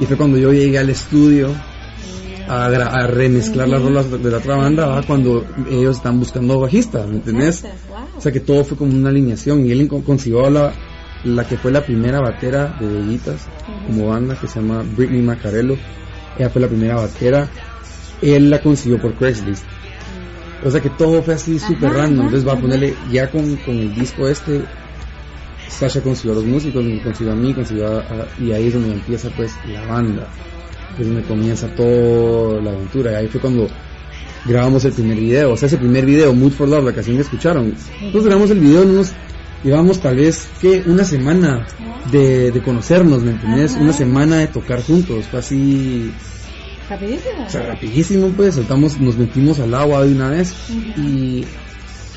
y fue cuando yo llegué al estudio a, gra- a remezclar las rolas de la otra banda, cuando ellos están buscando bajista, ¿me entendés? O sea que todo fue como una alineación y él consiguió la, la que fue la primera batera de Bellitas como banda que se llama Britney Macarello. Ella fue la primera batera. Él la consiguió por Craigslist. O sea que todo fue así súper random. Entonces va a ponerle ya con, con el disco este. Sasha consiguió a los músicos, consiguió a mí, consiguió a, a- y ahí es donde empieza pues la banda. Es donde comienza toda la aventura. Y ahí fue cuando grabamos el primer video. O sea, ese primer video, Mood for Love, la canción que escucharon. Nosotros grabamos el video, no nos llevamos tal vez, que Una semana de, de conocernos, ¿me entendés? Una semana de tocar juntos. Fue así, Rapidísimo. o sea, rapidísimo, pues. Saltamos, nos metimos al agua de una vez. Y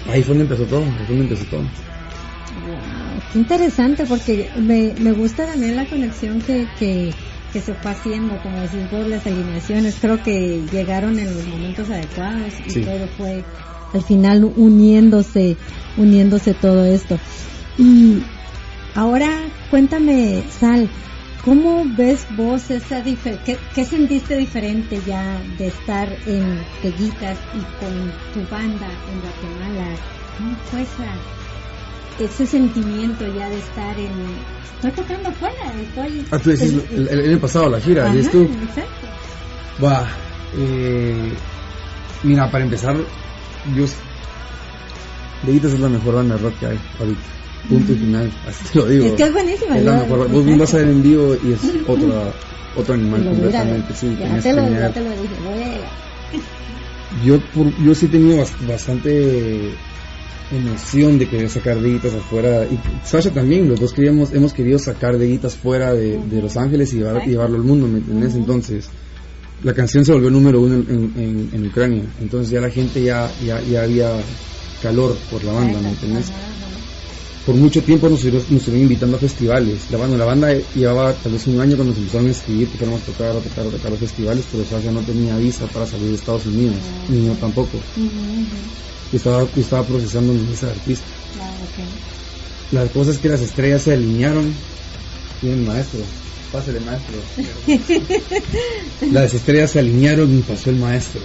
ahí fue donde empezó todo. Ahí fue donde empezó todo. Wow, qué interesante porque me, me gusta también la conexión que, que, que se fue haciendo, como decís vos, las alineaciones. Creo que llegaron en los momentos adecuados y Sí. todo fue al final uniéndose, uniéndose todo esto. Y ahora cuéntame, Sal, ¿cómo ves vos esa diferencia? ¿Qué, sentiste diferente ya de estar en Peguitas y con tu banda en Guatemala? ¿Cómo fue esa? Ese sentimiento ya de estar en estoy tocando afuera estoy Ah, tú decís, el, el, el año pasado, la gira, Ajá, ¿dices tú? exacto Va, eh, mira, para empezar, yo. Beguitas es la mejor banda de rock que hay ahorita. Punto y final, así te lo digo. es que es buenísima Es la yo- mejor. Vos exacto. vas a ver en vivo y es otra, otro animal completamente. Sí, ya te lo, ya mirar. te lo dije voy a llegar. yo, por- yo sí he tenido bas- bastante emoción de querer sacar Beguitas afuera. Y Sasha también, los dos queríamos, hemos querido sacar Beguitas fuera de, de Los Ángeles y llevar- llevarlo al mundo, ¿me entendés? Entonces, la canción se volvió número uno en, en- en Ucrania. Entonces ya la gente ya, ya, ya había calor por la banda, ¿me entendés? Por mucho tiempo nos estuvieron, invitando a festivales. La banda, la banda llevaba tal vez un año cuando nos empezaron a escribir que queríamos tocar, tocar, tocar los festivales, pero Sasha no tenía visa para salir de Estados Unidos, ni yo tampoco. Yo estaba, yo estaba procesando mi visa de artista. Claro, ok. La cosa es que las estrellas se alinearon. Bien, maestro. Pásale, maestro. Las estrellas se alinearon y pasó el maestro.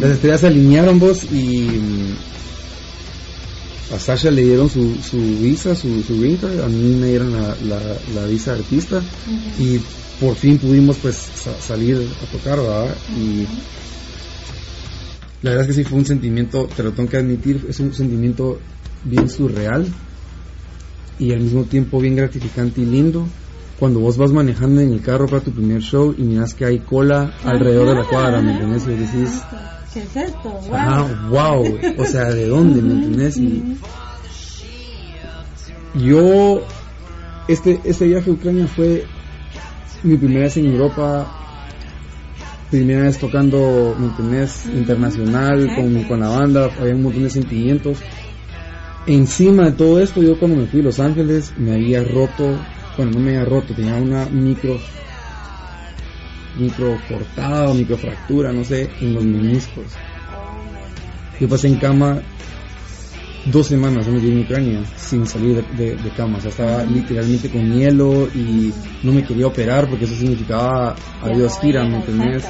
Las estrellas se alinearon vos y mm, a Sasha le dieron su, su visa, su, su green card, a mí me dieron la, la, la visa de artista y por fin pudimos pues sa- salir a tocar, ¿verdad? Y la verdad es que sí fue un sentimiento, te lo tengo que admitir, es un sentimiento bien surreal y al mismo tiempo bien gratificante y lindo cuando vos vas manejando en el carro para tu primer show y miras que hay cola alrededor de la cuadra, ¿me entiendes? Y decís, ¿Qué es esto? Wow. ah, wow, o sea, ¿de dónde, me entiendes? Y yo, este, este viaje a Ucrania fue mi primera vez en Europa, primera vez tocando, ¿me? Internacional, con, con la banda, había un montón de sentimientos. Encima de todo esto, yo cuando me fui a Los Ángeles me había roto, bueno, no me había roto, tenía una micro, micro cortada o micro fractura, no sé, en los meniscos. Yo pasé en cama dos semanas donde en Ucrania sin salir de, de- cama. O sea, estaba literalmente con hielo y no me quería operar porque eso significaba adiós gira, ¿me entendés?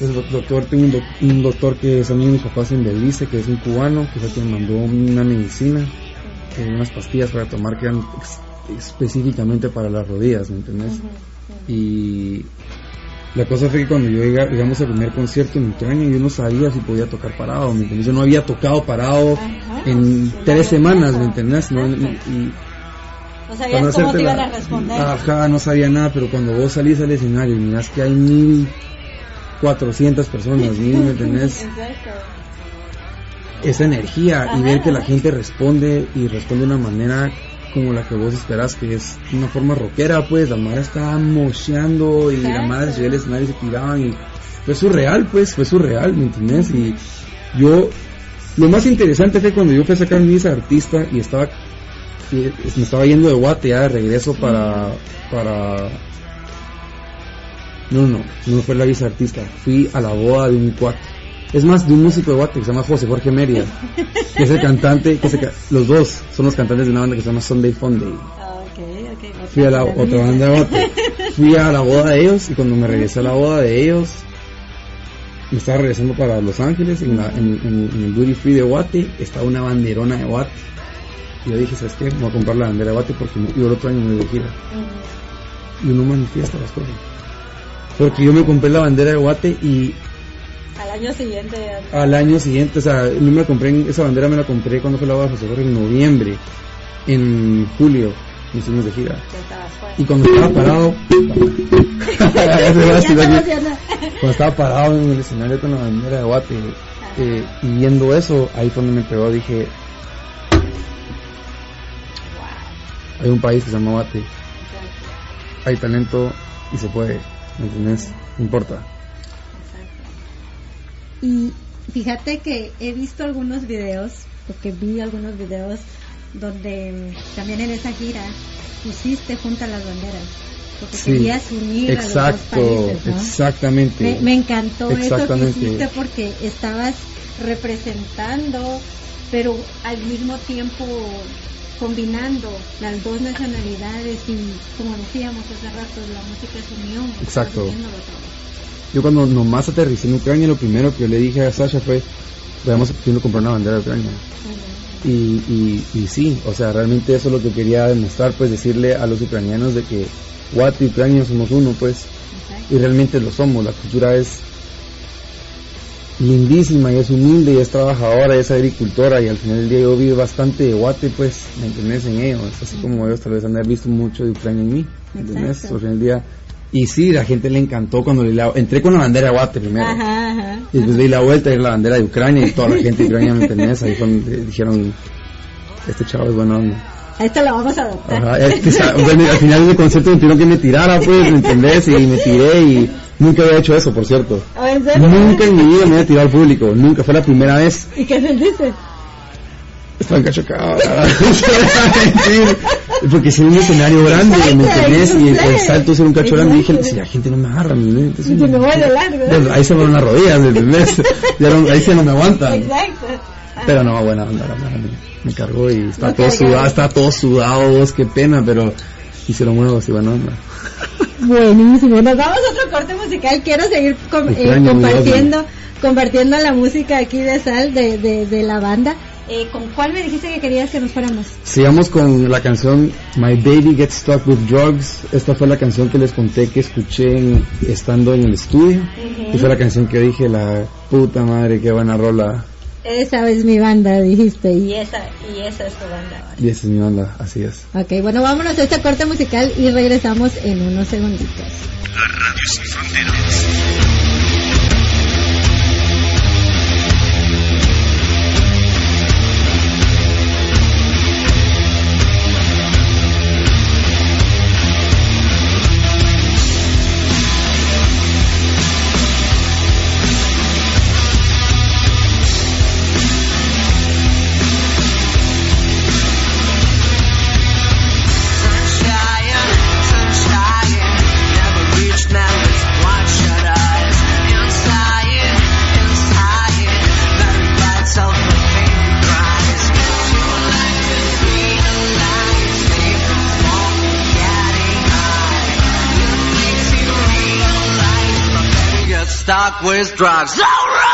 El doctor, tengo un, doc- un doctor que es amigo de mis papás en Belice, que es un cubano, que que me mandó una medicina, eh, unas pastillas para tomar que eran ex- específicamente para las rodillas, ¿me entendés? Y la cosa fue que cuando yo llega- llegamos al primer concierto en Ucrania, yo no sabía si podía tocar parado, ¿me entiendes? Yo no había tocado parado Ajá. en tres semanas, ¿me entendés? No, y, No sabías cómo te iban a responder. Ajá, no sabía nada, pero cuando vos salís al escenario y mirás que hay mil cuatrocientas personas, mil, ¿me entendés? Esa energía y ver que la gente responde y responde de una manera como la que vos esperás, que es una forma rockera, pues la madre estaba mocheando y la madre subía al escenario y se tiraban y fue surreal, pues, fue surreal, ¿me entendés? Y yo, lo más interesante fue cuando yo fui a sacar mi visa de artista y estaba, y me estaba yendo de Guate ya de regreso para, para, no, no, no fue la visa de artista, fui a la boda de un cuate. Es más, de un músico de Guate que se llama José Jorge Mérida, que es el cantante, que se los dos son los cantantes de una banda que se llama Sunday Funday. Ah, Ok, ok. Fui a la otra banda de Guate. Fui a la boda de ellos y cuando me regresé a la boda de ellos, me estaba regresando para Los Ángeles, en, la- en- en- en el Duty Free de Guate, estaba una banderona de Guate. Y yo dije, ¿sabes qué? Me voy a comprar la bandera de Guate porque me- yo el otro año me voy gira. Y uno manifiesta las cosas. Porque yo me compré la bandera de Guate y Al año siguiente. ya- al año siguiente, o sea, yo me la compré, en- esa bandera me la compré cuando fue la José Jorge en noviembre, en julio, nos fuimos de gira. Y cuando estaba parado, cuando estaba parado en el escenario con la bandera de Guate eh, y viendo eso, ahí fue donde me pegó, dije, hay un país que se llama Guate, hay talento y se puede, ¿me entiendes? No importa. Y fíjate que he visto algunos videos, porque vi algunos videos donde también en esa gira pusiste junto a las banderas, porque Sí, querías unir exacto, a los dos países, ¿no? exactamente. Me, me encantó eso que hiciste porque estabas representando, pero al mismo tiempo combinando las dos nacionalidades y como decíamos hace rato, la música es unión. Exacto. Yo cuando nomás aterricé en Ucrania, lo primero que yo le dije a Sasha fue, vamos a comprar una bandera de Ucrania. Y, y, y sí, o sea, realmente eso es lo que quería demostrar, pues decirle a los ucranianos de que Guate y Ucrania somos uno, pues, y realmente lo somos. La cultura es lindísima y es humilde y es trabajadora y es agricultora y al final del día yo vi bastante de Guate, pues, ¿me entendés? En ellos, así como ellos tal vez han visto mucho de Ucrania en mí, ¿me entendés? Al final del día. Y sí, la gente le encantó cuando le la- entré con la bandera de Guate primero. Ajá, ajá. Y después di la vuelta y era la bandera de Ucrania y toda la gente de Ucrania, ¿me entendés? Ahí fue donde dijeron, este chavo es bueno. A esto lo vamos a adoptar. Ajá, es que, sa- bueno, al final del concierto me pidieron que me tirara, pues, ¿me entendés? Y me tiré y nunca había hecho eso, por cierto. Oh, ¿en serio? Nunca en mi vida me había tirado al público, nunca, fue la primera vez. ¿Y qué sentiste? Estaba encachacado. Porque si un escenario grande, ¿me entendés? Y el, salto es un cacho grande y dije, si la gente no me agarra, ¿me entendés? Y se me voy de largo. Bueno, ahí se van las rodillas, ¿me entendés? Ya no- ahí se no me aguantan. Exacto. Pero no, buena onda, la madre me, me cargó y está todo sudado, está todo sudado, vos, qué pena, pero hicieron buenos y buena onda. Buenísimo. Nos vamos a otro corte musical. Quiero seguir com- eh, compartiendo, compartiendo la música aquí de Sal, de, de, de la banda. Eh, ¿Con cuál me dijiste que querías que nos fuéramos? Sigamos con la canción My Baby Gets Stuck with Drugs. Esta fue la canción que les conté que escuché en- estando en el estudio. Y fue la canción que dije, la puta madre, qué buena rola. Esa es mi banda, dijiste. Y esa, y esa es tu banda. Y esa es mi banda, así es. Ok, bueno, vámonos a este corte musical y regresamos en unos segunditos. La radio sin fronteras. Stuck with drugs.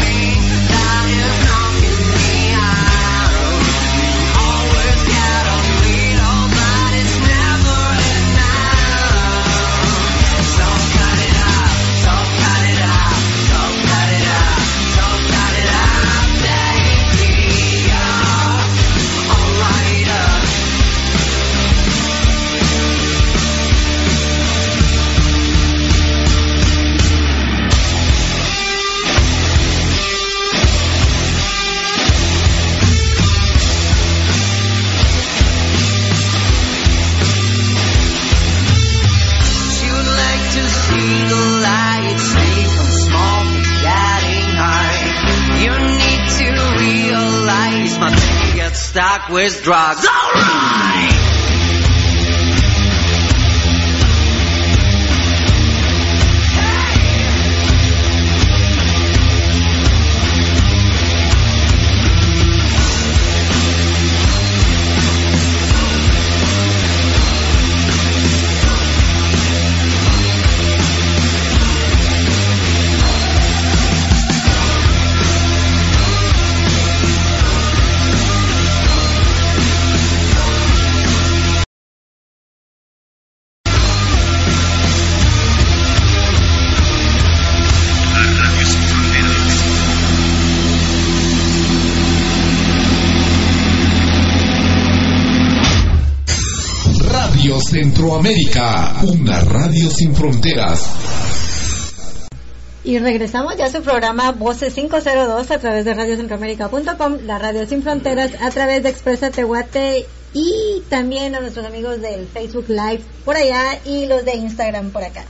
stuck with drugs. Alright! Centroamérica, una radio sin fronteras. Y regresamos ya a su programa Voces 502 a través de radiocentroamérica.com, la radio sin fronteras, a través de Expresa Tehuate y también a nuestros amigos del Facebook Live por allá y los de Instagram por acá.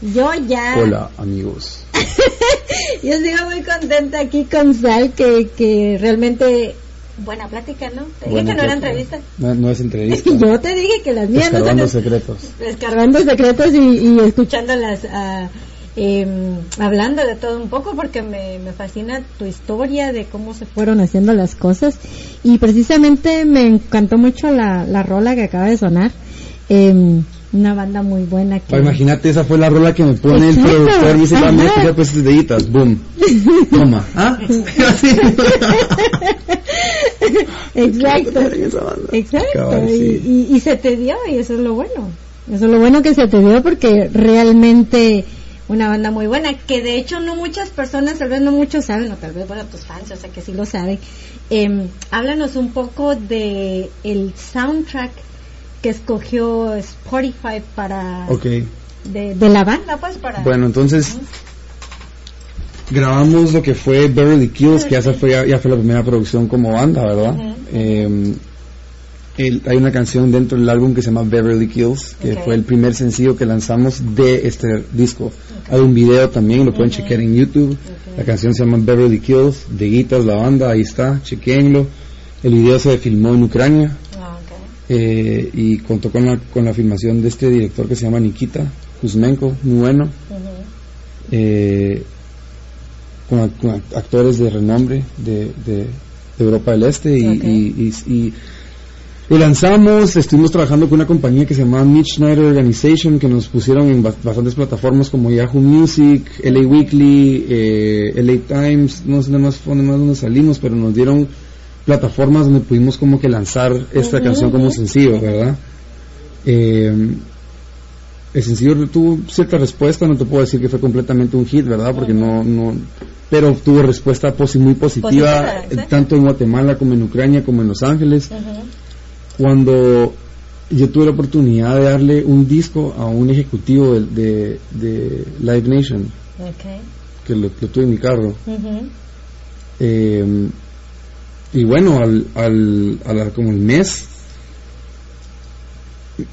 Yo ya... Hola, amigos. Yo sigo muy contenta aquí con Sal, que, que realmente... Buena plática, ¿no? Te dije que no era entrevista. No, no es entrevista. Yo te dije que las mías no son secretos. descargando secretos y, y escuchándolas, ah, em, hablando de todo un poco, porque me, me fascina tu historia de cómo se fueron haciendo las cosas. Y precisamente me encantó mucho la, la rola que acaba de sonar. Em, una banda muy buena que... Imagínate, esa fue la rola que me pone el productor. Me dice, vamos, ya pues deditas, boom. Toma. ¿Ah? Exacto. Exacto, Cabal, y, sí. y- y se te dio, y eso es lo bueno. Eso es lo bueno que se te dio porque realmente una banda muy buena, que de hecho no muchas personas, tal vez no muchos saben, o tal vez, bueno, tus fans, o sea que sí lo saben. Em, háblanos un poco de el soundtrack que escogió Spotify para Ok. de, de la banda, pues para Bueno, entonces grabamos lo que fue Beverly Kills, que fue, ya, ya fue la primera producción como banda, ¿verdad? Eh, el- hay una canción dentro del álbum que se llama Beverly Kills, que fue el primer sencillo que lanzamos de este disco. Hay un video también, lo pueden chequear en YouTube. La canción se llama Beverly Kills, de Guitas, la banda, ahí está, chequenlo. El video se filmó en Ucrania. Ah, eh, y contó con la, con la filmación de este director que se llama Nikita Kuzmenko, muy bueno. Eh, con, ac- con ac- actores de renombre de, de- de Europa del Este y, y- y- y- y lanzamos, estuvimos trabajando con una compañía que se llamaba Mitch Schneider Organization que nos pusieron en ba- bastantes plataformas como Yahoo Music, LA Weekly, eh, LA Times, no sé nada más, nada más donde salimos, pero nos dieron plataformas donde pudimos como que lanzar esta canción como sencillo, ¿verdad? Eh, el sencillo tuvo cierta respuesta, no te puedo decir que fue completamente un hit, ¿verdad? Porque no, no, pero tuvo respuesta muy positiva, Positiva, eh, tanto en Guatemala como en Ucrania como en Los Ángeles. Cuando yo tuve la oportunidad de darle un disco a un ejecutivo de, de, de Live Nation, que lo, lo tuve en mi carro, eh, y bueno, al, al, a la- como el mes,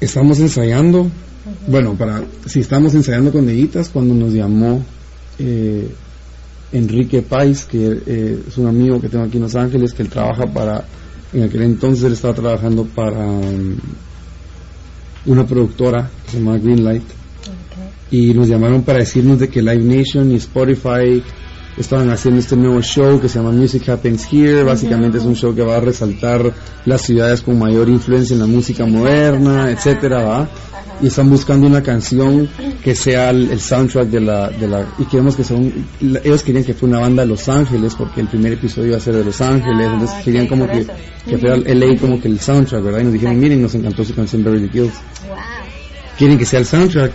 estamos ensayando, bueno, para, si estamos ensayando con Deditas, cuando nos llamó eh, Enrique Pais, que eh, es un amigo que tengo aquí en Los Ángeles, que él trabaja para, en aquel entonces él estaba trabajando para um, una productora que se llama Greenlight, y nos llamaron para decirnos de que Live Nation y Spotify estaban haciendo este nuevo show que se llama Music Happens Here. Básicamente es un show que va a resaltar las ciudades con mayor influencia en la música moderna, etcétera, ¿va? Y están buscando una canción que sea el, el soundtrack de la, de la, y queremos que sea un, ellos querían que fuera una banda de Los Ángeles, porque el primer episodio iba a ser de Los Ángeles, Ah, entonces querían como que, eso. que fuera LA como que el soundtrack, ¿verdad? Y nos dijeron, miren, nos encantó su canción Beverly Hills Wow. quieren que sea el soundtrack.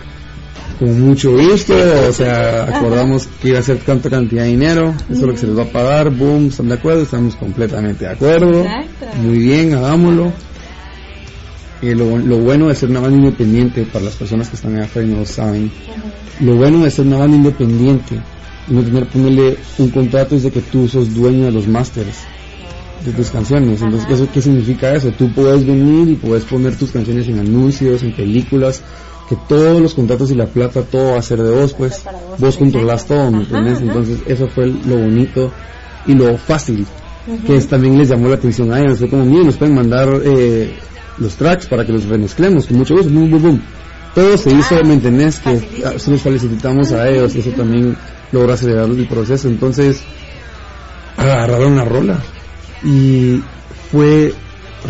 Con mucho gusto, o sea, acordamos que iba a ser tanta cantidad de dinero, eso es lo que se les va a pagar, boom, ¿están de acuerdo? Estamos completamente de acuerdo. Exacto. Muy bien, hagámoslo. Y lo, lo bueno de ser una banda independiente, para las personas que están allá afuera y no lo saben, lo bueno de ser una banda independiente y no tener que ponerle un contrato es de que tú sos dueño de los masters de tus canciones. Entonces, ¿eso qué significa eso? Tú puedes venir y puedes poner tus canciones en anuncios, en películas, que todos los contratos y la plata, todo va a ser de vos, pues. vos, Vos controlas exacto. todo, ¿me entiendes? Entonces, eso fue lo bonito y lo fácil, que es- también les llamó la atención a ellos. Fue como, miren, nos pueden mandar eh, los tracks para que los remezclemos, con mucho gusto, boom, boom, boom. Todo se hizo, ¿me entendés? Que facilísimo. se los felicitamos a ellos eso también logra acelerar el proceso. Entonces, agarraron una rola y fue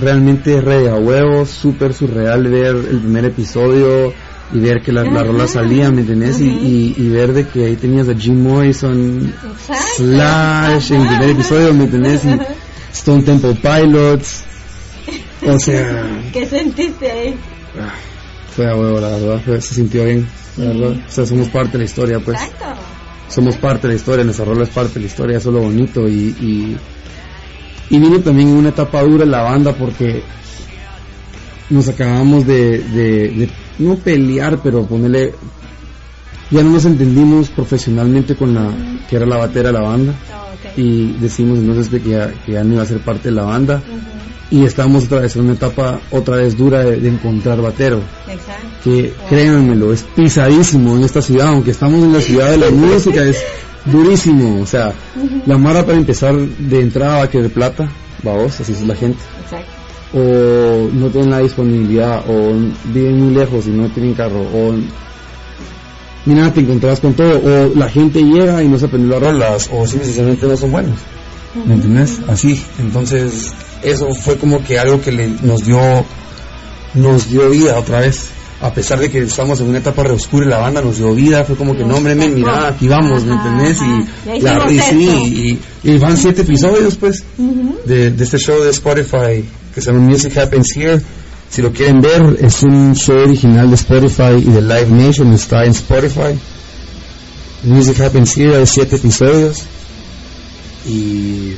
realmente re a huevo, súper surreal ver el primer episodio y ver que la, la rola salía, ¿me entendés? Y, y, y ver de que ahí tenías a Jim Morrison. Slash en el primer episodio, ¿me entendés? Y Stone Temple Pilots, o sea, ¿Qué sentiste ahí? ah, fue a huevo, la verdad, se sintió bien, la verdad. O sea, somos parte de la historia, pues Exacto. somos parte de la historia, nuestra rola es parte de la historia, eso es lo bonito y, y, y vino también una etapa dura en la banda porque nos acabamos de, de, de no pelear, pero ponerle, ya no nos entendimos profesionalmente con la, que era la batera de la banda Oh, ok. y decimos entonces de que ya, que ya no iba a ser parte de la banda y estábamos otra vez en una etapa otra vez dura de, de encontrar batero Exacto. que créanmelo, es pisadísimo en esta ciudad, aunque estamos en la ciudad de la música, es durísimo, o sea, la mara para empezar de entrada va a querer plata, vamos, así es la gente, Exacto. o no tienen la disponibilidad, o viven muy lejos y no tienen carro, o mira, te encontrabas con todo, o la gente llega y no se aprendió las rolas, o simplemente no son buenos, ¿me entiendes? Así, entonces, eso fue como que algo que le, nos dio nos dio vida otra vez. A pesar de que estamos en una etapa re oscura y la banda nos dio vida, fue como que no, hombre, men, mira, aquí vamos, ¿me entendés? Y, la, y sí, y, y van siete episodios, pues, de, de este show de Spotify que se llama Music Happens Here. Si lo quieren ver, es un show original de Spotify y de Live Nation, está en Spotify. Music Happens Here, hay siete episodios. Y.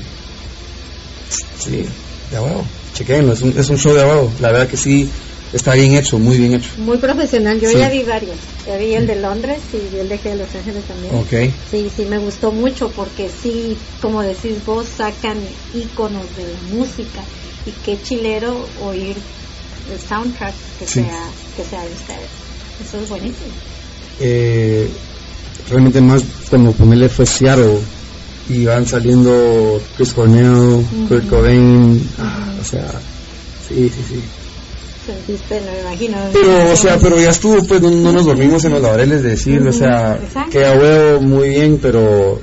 Sí, de abajo. Chequenlo, es un, es un show de abajo. La verdad que sí, está bien hecho, muy bien hecho. Muy profesional. Yo Sí. ya vi varios. Ya vi el de Londres y vi el de Los Ángeles también. Ok. Sí, sí, me gustó mucho porque sí, como decís vos, sacan íconos de la música y qué chilero oír el soundtrack que Sí. sea que sea de ustedes. Eso es buenísimo. eh, realmente más como ponerle fue Seattle y van saliendo Chris Cornell, Kurt Cobain, ah, o sea, sí, sí, sí. No me imagino. Pero, o sea, pero ya estuvo, pues no, no nos dormimos en los laureles de decir, o sea, Exacto. queda huevo, muy bien, pero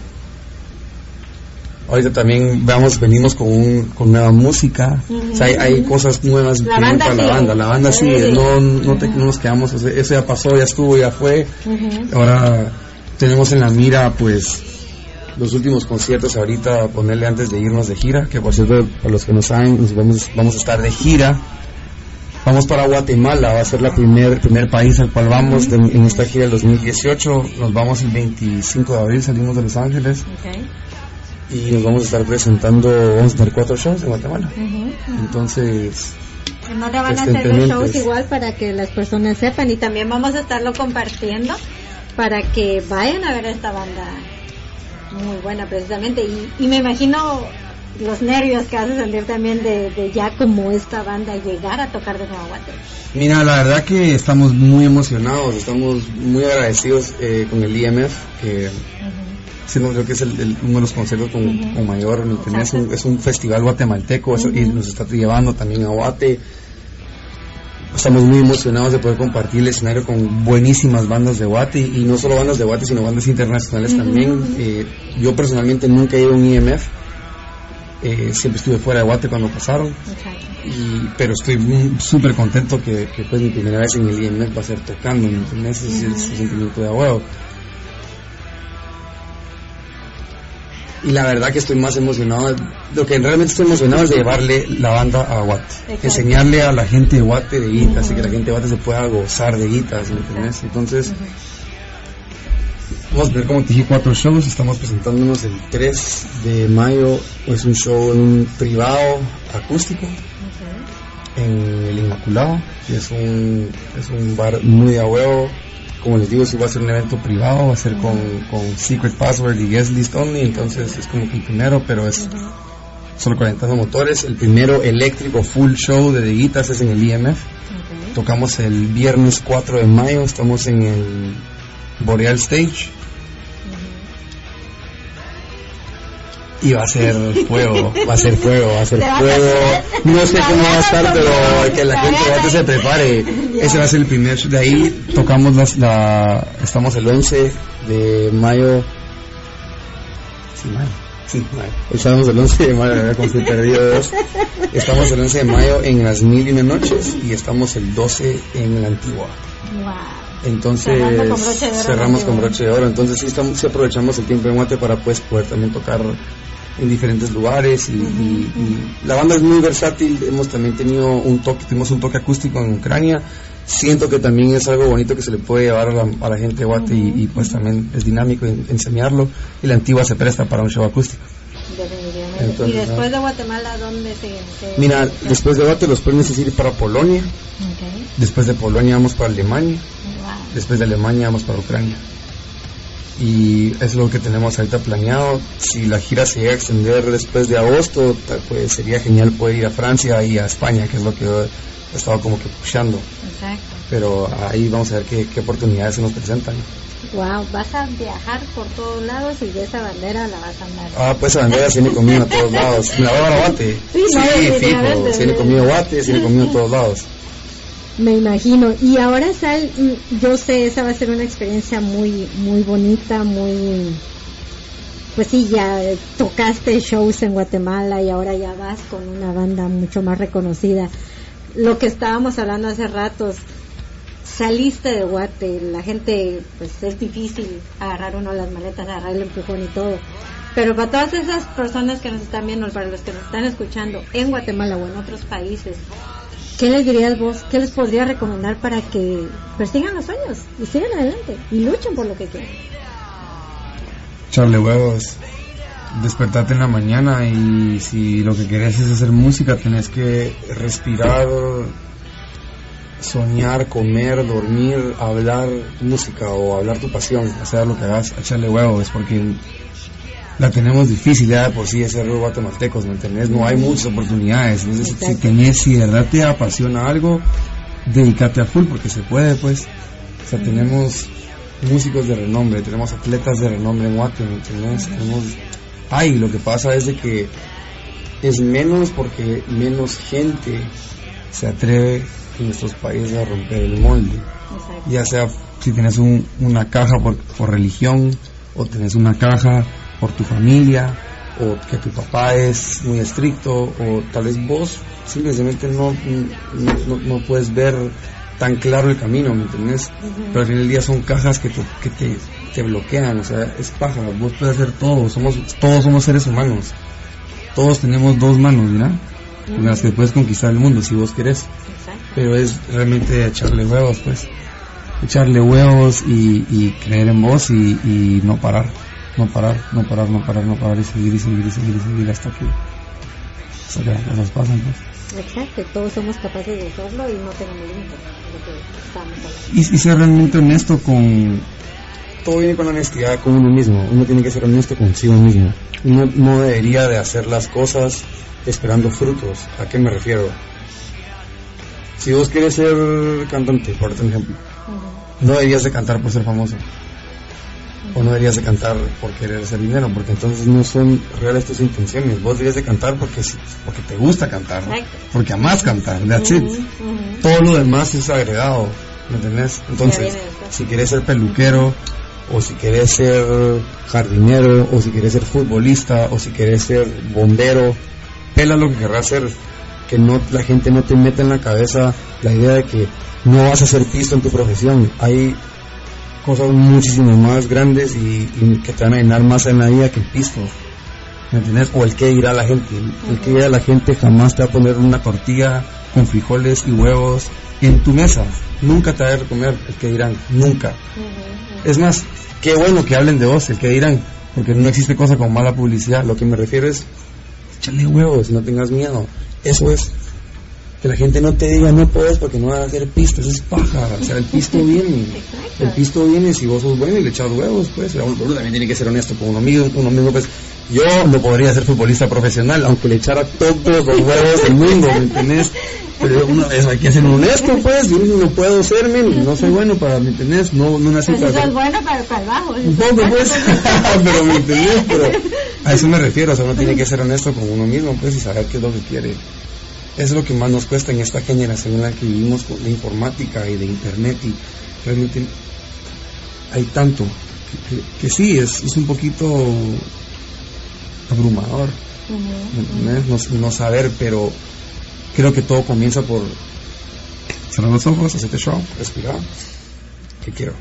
ahorita también vamos, venimos con, un, con nueva música, o sea, hay, hay cosas nuevas La que banda para la banda, la banda Sí. no, no, te- no nos quedamos, o sea, eso ya pasó, ya estuvo, ya fue. Ahora tenemos en la mira, pues, los últimos conciertos ahorita, ponerle antes de irnos de gira, que por cierto, para los que no saben, nos vamos, vamos a estar de gira. Vamos para Guatemala, va a ser la primer, primer país al cual vamos de- en esta gira del 2018. Nos vamos el 25 de abril, salimos de Los Ángeles Ok. y nos vamos a estar presentando, vamos a tener cuatro shows en Guatemala. Ujú. Entonces, ¿En dónde van a hacer los shows pendientes. igual para que las personas sepan? Y también vamos a estarlo compartiendo para que vayan a ver esta banda muy buena precisamente. Y, y me imagino los nervios que a sentir también de, de ya como esta banda llegar a tocar de nuevo a. Mira, la verdad que estamos muy emocionados, estamos muy agradecidos eh, con el IMF, que siendo creo que es el, el- uno de los conciertos con, con mayor, ¿me entiendes? Es un, es un festival guatemalteco eso- y nos está llevando también a Guate. Estamos muy emocionados de poder compartir el escenario con buenísimas bandas de Guate y no solo bandas de Guate sino bandas internacionales también. Eh, yo personalmente nunca he ido a un IMF, eh, siempre estuve fuera de Guate cuando pasaron, y, pero estoy súper contento que, que pues mi primera vez en el IMF va a ser tocando, ¿me entiendes? Ese es el, sentimiento de huevo. Y la verdad que estoy más emocionado, lo que realmente estoy emocionado es de llevarle la banda a Guate, Exacto. enseñarle a la gente de Guate de guitas y que la gente de Guate se pueda gozar de guitas, ¿me entiendes? Entonces, vamos a tener como te dije cuatro shows, estamos presentándonos el 3 de mayo, es un show en un privado acústico en el Inmaculado, que es un, es un bar muy a huevo. Como les digo, si va a ser un evento privado, va a ser con, con Secret Password y Guest List Only, entonces es como que el primero, pero es solo calentando motores. El primero eléctrico full show de Deguitas es en el IMF. Tocamos el viernes 4 de mayo, estamos en el Boreal Stage. Y va a ser fuego, va a ser fuego, va a ser fuego. No sé cómo va a estar, pero que la gente ya se prepare. Ese va a ser el primer. De ahí tocamos las, la, estamos el 11 de mayo. Sí, mayo. Sí, mayo. Estamos el 11 de mayo, estoy perdido. Estamos el 11 de mayo en las mil y una noches y estamos el 12 en la antigua. Wow. Entonces Cerrando con broche de oro, cerramos con broche de oro. Entonces sí, estamos, sí aprovechamos el tiempo en Guate para pues poder también tocar en diferentes lugares y, y- y la banda es muy versátil. Hemos también tenido un toque, tuvimos un toque acústico en Ucrania. Siento que también es algo bonito que se le puede llevar a la, a la gente de Guate y, y, pues también es dinámico en- enseñarlo. Y la antigua se presta para un show acústico. Definitivamente. Entonces, y después de Guatemala, ¿dónde se...? se- Mira, se- después de Guate los planes es ir para Polonia. Después de Polonia vamos para Alemania. Wow. Después de Alemania vamos para Ucrania. Y es lo que tenemos ahorita planeado. Si la gira se llega a extender después de agosto, pues sería genial poder ir a Francia y a España, que es lo que yo he estado como que pushando. Exacto. Pero ahí vamos a ver qué, qué oportunidades se nos presentan. Wow, vas a viajar por todos lados y de esa bandera la vas a andar. Ah, pues esa bandera se viene conmigo a todos lados. Me la voy a dar a Guate. Sí, no, definitivamente. fijo. Se viene conmigo a Guate, se viene conmigo a todos lados. Me imagino. Y ahora, Sal, mm, yo sé, esa va a ser una experiencia muy, muy bonita, muy... Pues sí, ya tocaste shows en Guatemala y ahora ya vas con una banda mucho más reconocida. Lo que estábamos hablando hace ratos, saliste de Guate, la gente, pues es difícil agarrar uno las maletas, agarrar el empujón y todo. Pero para todas esas personas que nos están viendo, para los que nos están escuchando en Guatemala o en otros países, ¿qué les dirías vos? ¿Qué les podría recomendar para que persigan los sueños y sigan adelante y luchen por lo que quieren? Echarle huevos, despertarte en la mañana y si lo que querés es hacer música, tenés que respirar, soñar, comer, dormir, hablar música o hablar tu pasión, sea, lo que hagas, echarle huevos, porque la tenemos difícil ya de por sí de ser guatemaltecos, ¿me entendés? No hay muchas oportunidades, entonces si tenés, si de verdad te apasiona algo, dedícate a full porque se puede, pues. O sea, tenemos músicos de renombre, tenemos atletas de renombre en Guate, ¿me entiendes? Tenemos... Ay, lo que pasa es de que es menos porque menos gente se atreve en nuestros países a romper el molde. Exacto. Ya sea si tienes un- una caja por, por religión, o tienes una caja por tu familia, o que tu papá es muy estricto, o tal vez vos simplemente no, no, puedes ver tan claro el camino, ¿me entiendes? Pero al final del día son cajas que te, que te, te bloquean, o sea, es paja, vos puedes hacer todo, somos, todos somos seres humanos, todos tenemos dos manos, ¿verdad? Con las que puedes conquistar el mundo si vos querés Exacto. pero es realmente echarle huevos, pues. Echarle huevos y, y creer en vos y, y no parar, no parar, no parar, no parar, no parar y seguir y seguir y seguir y seguir hasta que, hasta que las cosas pasan, pues. Exacto, todos somos capaces de hacerlo y no tenemos límites. Y, y ser realmente honesto con... Todo viene con la honestidad con uno mismo, uno tiene que ser honesto consigo mismo. Uno no debería de hacer las cosas esperando frutos. ¿A qué me refiero? Si vos quieres ser cantante, por ejemplo, no deberías de cantar por ser famoso. O no deberías de cantar por querer hacer dinero, porque entonces no son reales tus intenciones. Vos deberías de cantar porque, porque te gusta cantar, Exacto. porque amás cantar, that's it. Ujú. Todo lo demás es agregado, ¿me entendés? Entonces, si quieres ser peluquero, o si quieres ser jardinero, o si quieres ser futbolista, o si quieres ser bombero, pela lo que querrás ser, que no la gente no te meta en la cabeza la idea de que no vas a ser pisto en tu profesión. Hay cosas muchísimo más grandes y, y que te van a llenar más en la vida que el pisto. ¿Me entiendes? O el que dirá la gente. El que dirá la gente jamás te va a poner una tortilla con frijoles y huevos en tu mesa. Nunca te va a comer el que dirán. Nunca. Es más, qué bueno que hablen de vos, el que dirán. Porque no existe cosa como mala publicidad. Lo que me refiero es, échale huevos, no tengas miedo. Eso es. Que la gente no te diga no puedes porque no vas a hacer pisto, eso es paja. O sea, el pisto viene. El pisto viene si vos sos bueno y le echas huevos, pues. Uno también tiene que ser honesto con uno mismo, uno mismo pues. Yo no podría ser futbolista profesional, aunque le echara todos los huevos del mundo, ¿me entendés? Pero uno es, hay que ser honesto, pues. Yo no puedo ser, men, no soy bueno para, ¿me entendés? No, no nací Pues para bueno para, para el bajo. un poco pues pero me entendés pero a eso me refiero o sea uno tiene que ser honesto con uno mismo pues y saber qué es lo que quiere es lo que más nos cuesta en esta generación en la que vivimos con la informática y de internet y realmente hay tanto que, sí es, es un poquito abrumador. No, no saber pero creo que todo comienza por cerrar los ojos hacerte show respirar ¿qué quiero?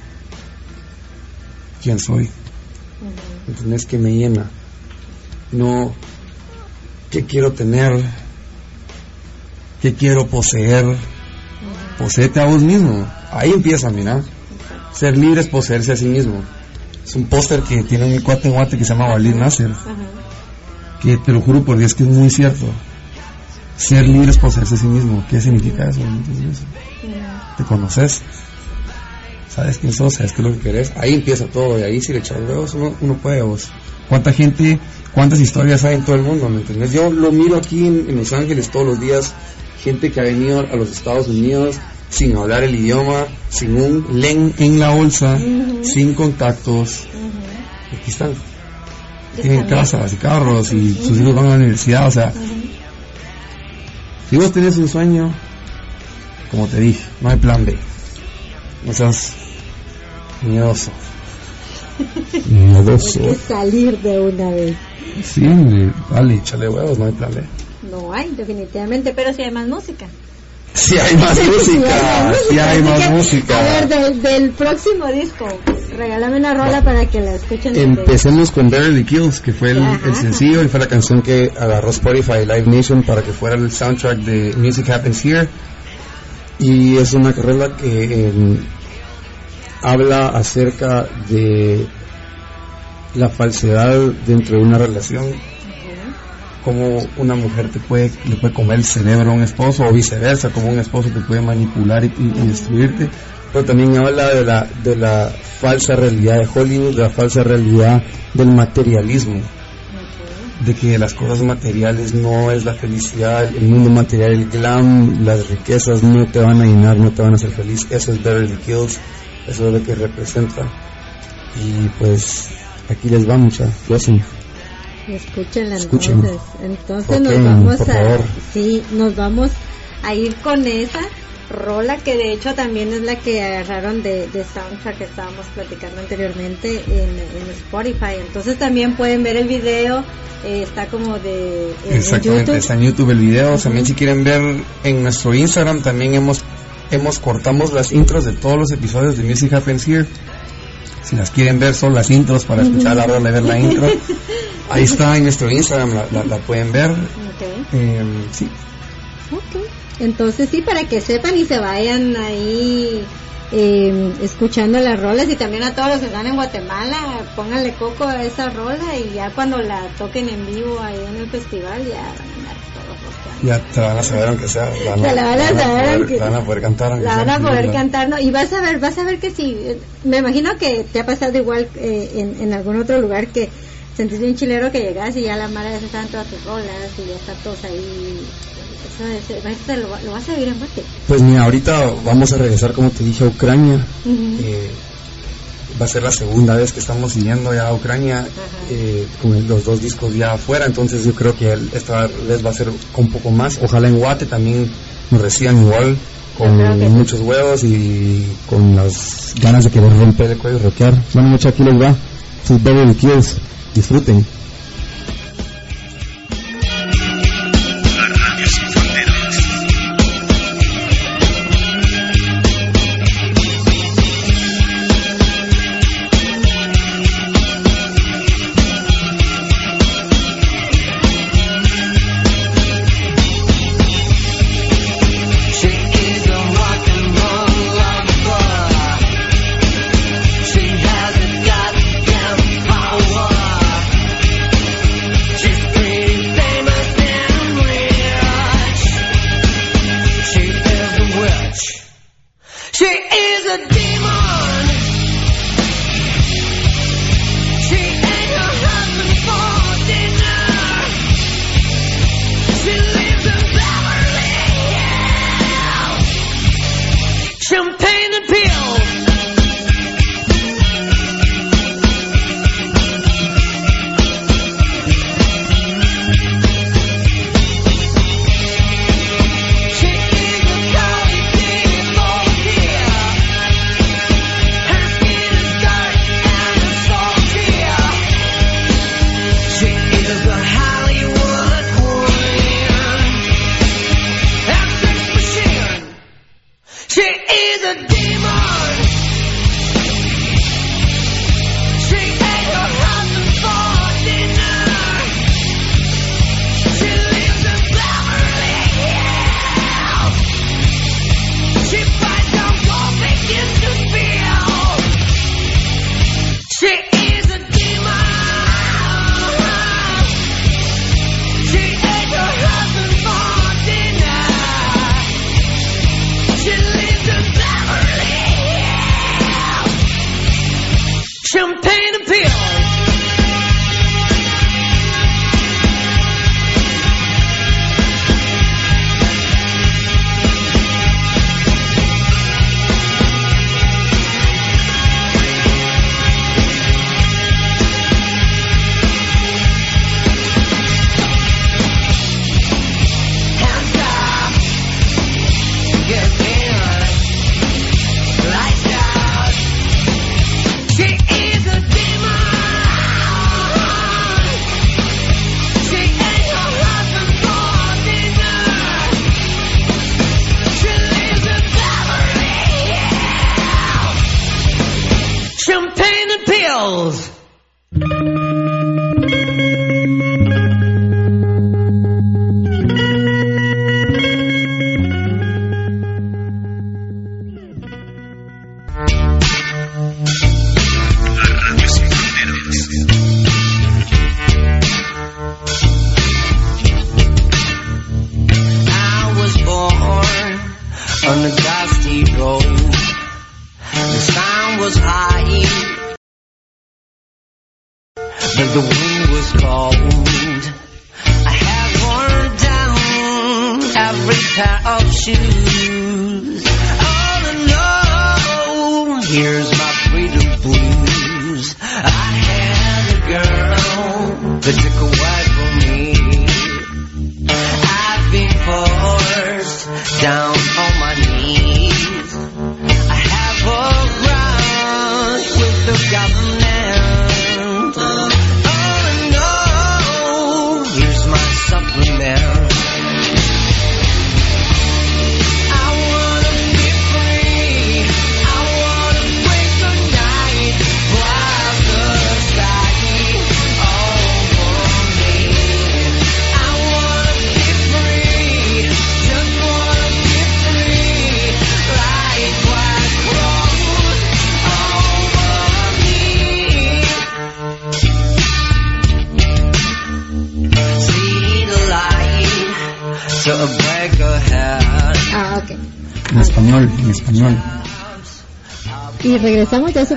¿quién soy? ¿entendés? que me llena no qué quiero tener qué quiero poseer poseete a vos mismo ahí empieza mira ser libre es poseerse a sí mismo es un póster que tiene mi cuate guate que se llama Walid Nasser que te lo juro por Dios que es muy cierto ser libre es poseerse a sí mismo ¿qué significa eso? ¿te conoces? ¿sabes quién sos? ¿sabes qué es lo que querés? ahí empieza todo y ahí si le echas huevos uno, uno puede vos ¿cuánta gente cuántas historias hay en todo el mundo? ¿me yo lo miro aquí en, en Los Ángeles todos los días gente que ha venido a los Estados Unidos sin hablar el idioma, sin un len en la bolsa, sin contactos. Aquí están. Tienen casas y carros y sus hijos van a la universidad, o sea. Si vos tenés un sueño, como te dije, no hay plan B. No seas miedoso. Miedoso. Hay que salir de una vez. Sí, dale, échale huevos, no hay plan B. No hay, definitivamente, pero sí hay más música. Sí hay más música, sí hay más música. A ver, del, del próximo disco, regálame una rola para que la escuchen. Empecemos con Beverly Kills, que fue el sencillo y fue la canción que agarró Spotify Live Nation para que fuera el soundtrack de Music Happens Here. Y es una carrera que em, habla acerca de la falsedad dentro de una relación, como una mujer te puede, le puede comer el cerebro a un esposo o viceversa, como un esposo te puede manipular y, y- destruirte. Pero también habla de la, de la falsa realidad de Hollywood, de la falsa realidad del materialismo. De que las cosas materiales no es la felicidad, el mundo material, el glam, las riquezas no te van a llenar, no te van a hacer feliz. Eso es Beverly Hills, eso es lo que representa. Y pues aquí les va mucha. Listen. Escúchenla entonces. Entonces nos vamos a favor. sí, nos vamos a ir con esa rola que de hecho también es la que agarraron de, de soundtrack que estábamos platicando anteriormente en, en Spotify. Entonces también pueden ver el video, eh, está como de en- en Exactamente, está en YouTube el video. También si quieren ver en nuestro Instagram, también hemos, hemos cortamos las intros de todos los episodios de Music Happens Here. Si las quieren ver, son las intros para escuchar la rola y ver la intro. Ahí está en nuestro Instagram, la, la- la pueden ver. Ok. Eh, sí, Ok. Entonces sí, para que sepan y se vayan ahí eh, escuchando las rolas y también a todos los que están en Guatemala, pónganle coco a esa rola y ya cuando la toquen en vivo ahí en el festival ya van a andar ya te la van a saber aunque sea. la van a saber poder, aunque- la van a poder cantar. aunque La van a poder cantar, ¿no? Y vas a ver, vas a ver que sí. eh, Me imagino que te ha pasado igual eh, en, en algún otro lugar que sentiste un chilero que llegas y ya la mara ya saben todas tus rolas y ya están todos ahí. Eso es, eso lo, lo vas a vivir en Guate. Pues mira, ahorita vamos a regresar, como te dije, a Ucrania. Eh, va a ser la segunda vez que estamos siguiendo ya a Ucrania eh, con los dos discos ya afuera, entonces yo creo que esta vez va a ser un poco más. Ojalá en Guate también nos reciban igual con muchos huevos y con las ganas de querer romper el cuello y rockear. Bueno, muchachos, aquí les va. Sus Devil Kills. Disfruten.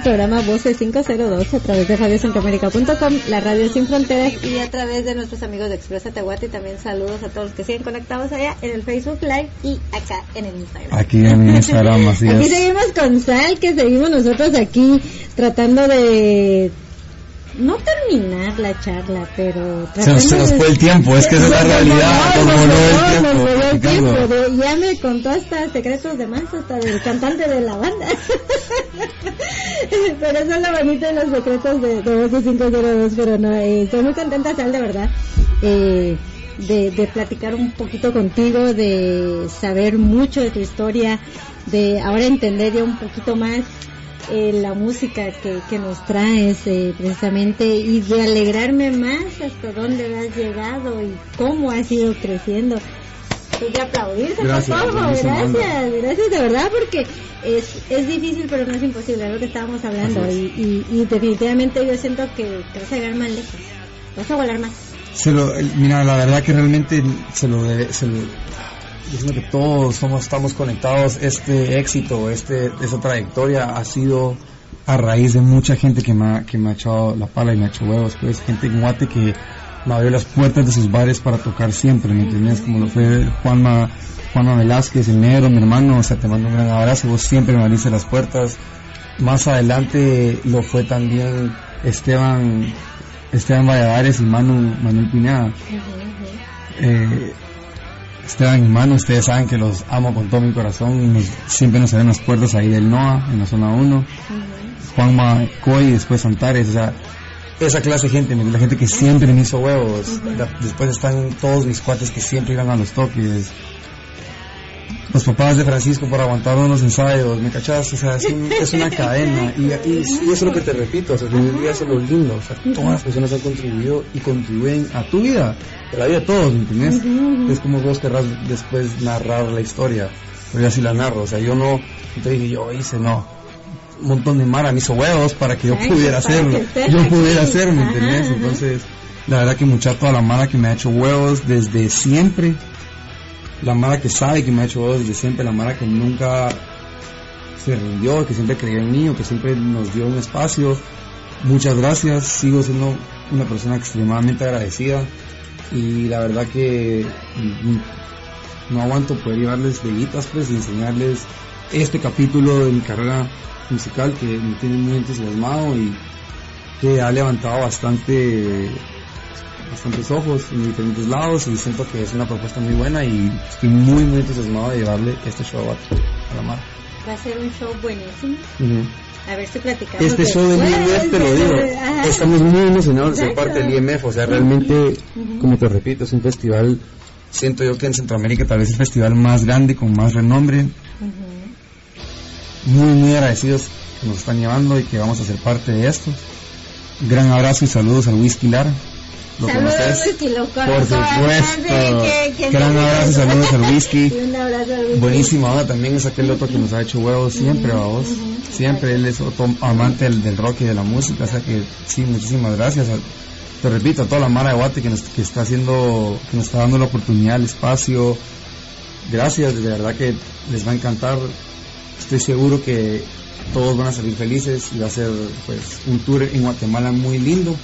Programa Voces 502 a través de radiocentroamérica.com, la radio sin fronteras y a través de nuestros amigos de Expresa Tehuate. Y también saludos a todos los que siguen conectados allá en el Facebook Live y acá en el Instagram. Aquí en Instagram, así Aquí es. seguimos con Sal, que seguimos nosotros aquí tratando de no terminar la charla, pero Se nos, se nos fue el tiempo, es que esa es la realidad, como no, el tiempo. de- ya me contó hasta secretos de más, hasta del cantante de la banda. pero eso es lo bonito de los secretos de, de Voces 502, pero no, eh, estoy muy contenta, Sal, de verdad, eh, de, de platicar un poquito contigo, de saber mucho de tu historia, de ahora entender ya un poquito más eh, la música que, que nos traes eh, precisamente y de alegrarme más hasta dónde has llegado y cómo has ido creciendo. Pues de aplaudirse, Gracias, por onda. gracias, gracias de verdad porque es, es difícil pero no es imposible, es lo que estábamos hablando y, y, y definitivamente yo siento que te vas a llegar más lejos, vas a volar más. Se lo, mira, la verdad que realmente se lo debe, se lo, yo que todos somos, estamos conectados. Este éxito, este, esta trayectoria ha sido a raíz de mucha gente que me ha, que me ha echado la pala y me ha hecho huevos, pues gente en Guate que me abrió las puertas de sus bares para tocar siempre, ¿me entiendes? Como lo fue Juanma, Juanma Velázquez, el negro, mi hermano, o sea, te mando un gran abrazo, vos siempre me abriste las puertas. Más adelante lo fue también Esteban, Esteban Valladares y Manu, Manuel Pineda. Eh, Esteban y Manu, ustedes saben que los amo con todo mi corazón, nos- siempre nos abren las puertas ahí del NOA, en la zona 1. Juanma Coy y después Antares, o sea, esa clase de gente, la gente que siempre me hizo huevos. Después están todos mis cuates que siempre iban a los toques. Los papás de Francisco por aguantar unos ensayos, ¿me cachas? O sea, es, un- es una cadena. Y, y, y eso es lo que te repito, o sea, del día eso es lo lindo. O sea, todas las personas han contribuido y contribuyen a tu vida, a la vida de todos, ¿me entiendes? Es como vos querrás después narrar la historia. Pero yo así la narro, o sea, yo no, te dije yo hice, no un montón de mara me hizo huevos para que yo pudiera hacerlo. Yo pudiera hacerlo, Ajá, ¿entendés? Entonces, la verdad que mucha toda la mara que me ha hecho huevos desde siempre, la mara que sabe que me ha hecho huevos desde siempre, la mara que nunca se rindió, que siempre creyó en mí, que siempre nos dio un espacio. Muchas gracias, sigo siendo una persona extremadamente agradecida y la verdad que mm, no aguanto poder llevarles deditas pues y enseñarles este capítulo de mi carrera musical que me tiene muy entusiasmado y que ha levantado bastante bastantes ojos en diferentes lados y siento que es una propuesta muy buena y estoy muy muy entusiasmado de llevarle este show a, a la mar. Va a ser un show buenísimo. A ver si platicamos. Este show del IMF, te lo digo, Ajá. estamos muy emocionados de ser parte del IMF, o sea, realmente, como te repito, es un festival, siento yo que en Centroamérica tal vez es el festival más grande, con más renombre, muy, muy agradecidos que nos están llevando y que vamos a ser parte de esto. Gran abrazo y saludos al Whisky Lar. ¿Lo Saludos, conoces? Whisky, lo Por supuesto. Gran abrazo saludos al Whisky. Un abrazo al Whisky. Buenísima onda también es aquel otro que nos ha hecho huevos siempre, vamos. Siempre él es otro amante del, del rock y de la música, o sea que sí, muchísimas gracias. a- te repito, a toda la Mara de Guate que nos que está haciendo, que nos está dando la oportunidad, el espacio. Gracias, de verdad que les va a encantar. Estoy seguro que todos van a salir felices y va a ser pues un tour en Guatemala muy lindo.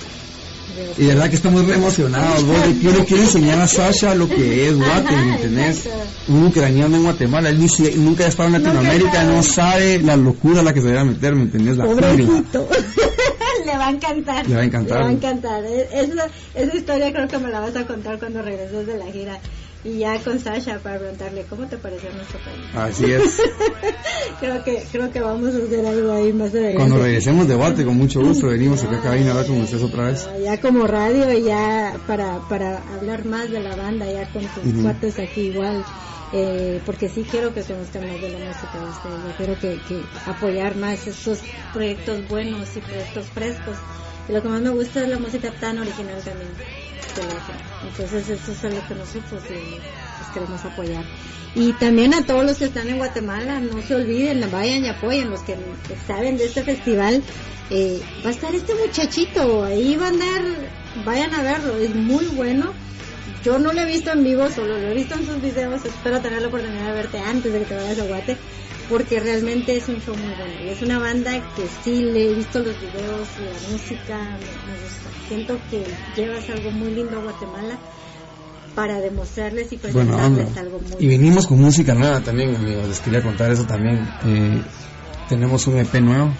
Y de verdad que estamos re emocionados. vos, Yo le quiero enseñar a Sasha lo que es Guate, ¿me Ajá, entendés? exacto. Un ucraniano en Guatemala, él ni si- nunca ha estado en Latinoamérica, no sabe la locura a la que se va a meter, ¿me entendés? La. Le va a encantar. Le va a encantar. Le va a encantar. Es- Esa, esa historia creo que me la vas a contar cuando regreses de la gira. Y ya con Sasha para preguntarle cómo te pareció nuestro país. Así es. creo que creo que vamos a hacer algo ahí más adelante. Cuando regresemos de Guate, con mucho gusto, venimos acá a cabina a hablar con ustedes otra vez. Ya como radio, y ya para, para hablar más de la banda, ya con tus Ujú. cuates aquí igual. Eh, porque sí quiero que conozcan más de la música de ustedes. Yo quiero que, que apoyar más estos proyectos buenos y proyectos frescos. Lo que más me gusta es la música tan original también. Entonces eso es lo que nosotros pues, queremos apoyar. Y también a todos los que están en Guatemala, no se olviden, vayan y apoyen los que saben de este festival. Eh, va a estar este muchachito, ahí va a andar, vayan a verlo, es muy bueno. Yo no lo he visto en vivo, solo lo he visto en sus videos. Espero tener la oportunidad de verte antes de que te vayas a Guate. Porque realmente es un show muy bueno. Y es una banda que sí le he visto los videos, la música, me, me gusta. Siento que llevas algo muy lindo a Guatemala para demostrarles y Bueno, presentarles algo muy Y venimos con música nueva también, amigos. Les quería contar eso también. Eh, tenemos un EP nuevo.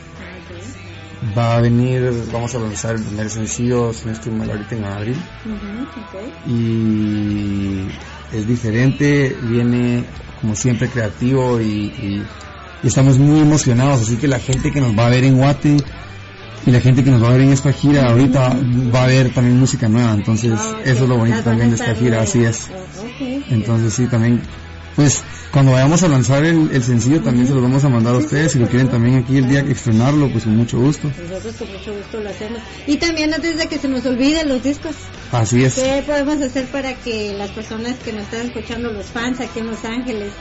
Va a venir, vamos a lanzar el primer sencillo, si no estoy mal, ahorita en abril. Ujú, ok. Y es diferente, viene como siempre creativo y, y- y estamos muy emocionados. Así que la gente que nos va a ver en Guate y la gente que nos va a ver en esta gira ahorita va a ver también música nueva. Entonces, Ah, eso es lo bonito también de esta gira, así es. Entonces sí, también, pues cuando vayamos a lanzar el, el sencillo también se lo vamos a mandar a ustedes. Si lo quieren también aquí el día que estrenarlo, pues con mucho gusto. Nosotros con mucho gusto lo hacemos. Y también antes de que se nos olviden los discos, Así es. ¿qué podemos hacer para que las personas que nos están escuchando, los fans aquí en Los Ángeles,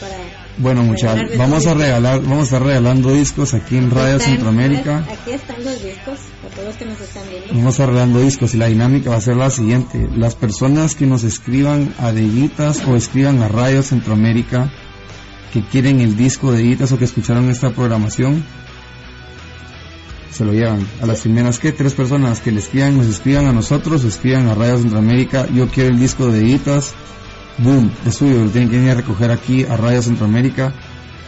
para Bueno muchachos, vamos a regalar, vamos a estar regalando discos aquí en Radio Están, Centroamérica. Aquí están los discos, para todos los que nos están viendo. Vamos a estar regalando discos y la dinámica va a ser la siguiente. Las personas que nos escriban a Deguitas o escriban a Radio Centroamérica que quieren el disco de Deguitas o que escucharon esta programación, se lo llevan. A las primeras que tres personas que le escriban, nos escriban a nosotros, escriban a Radio Centroamérica, yo quiero el disco de Deguitas, boom, es suyo, lo tienen que venir a recoger aquí a Radio Centroamérica.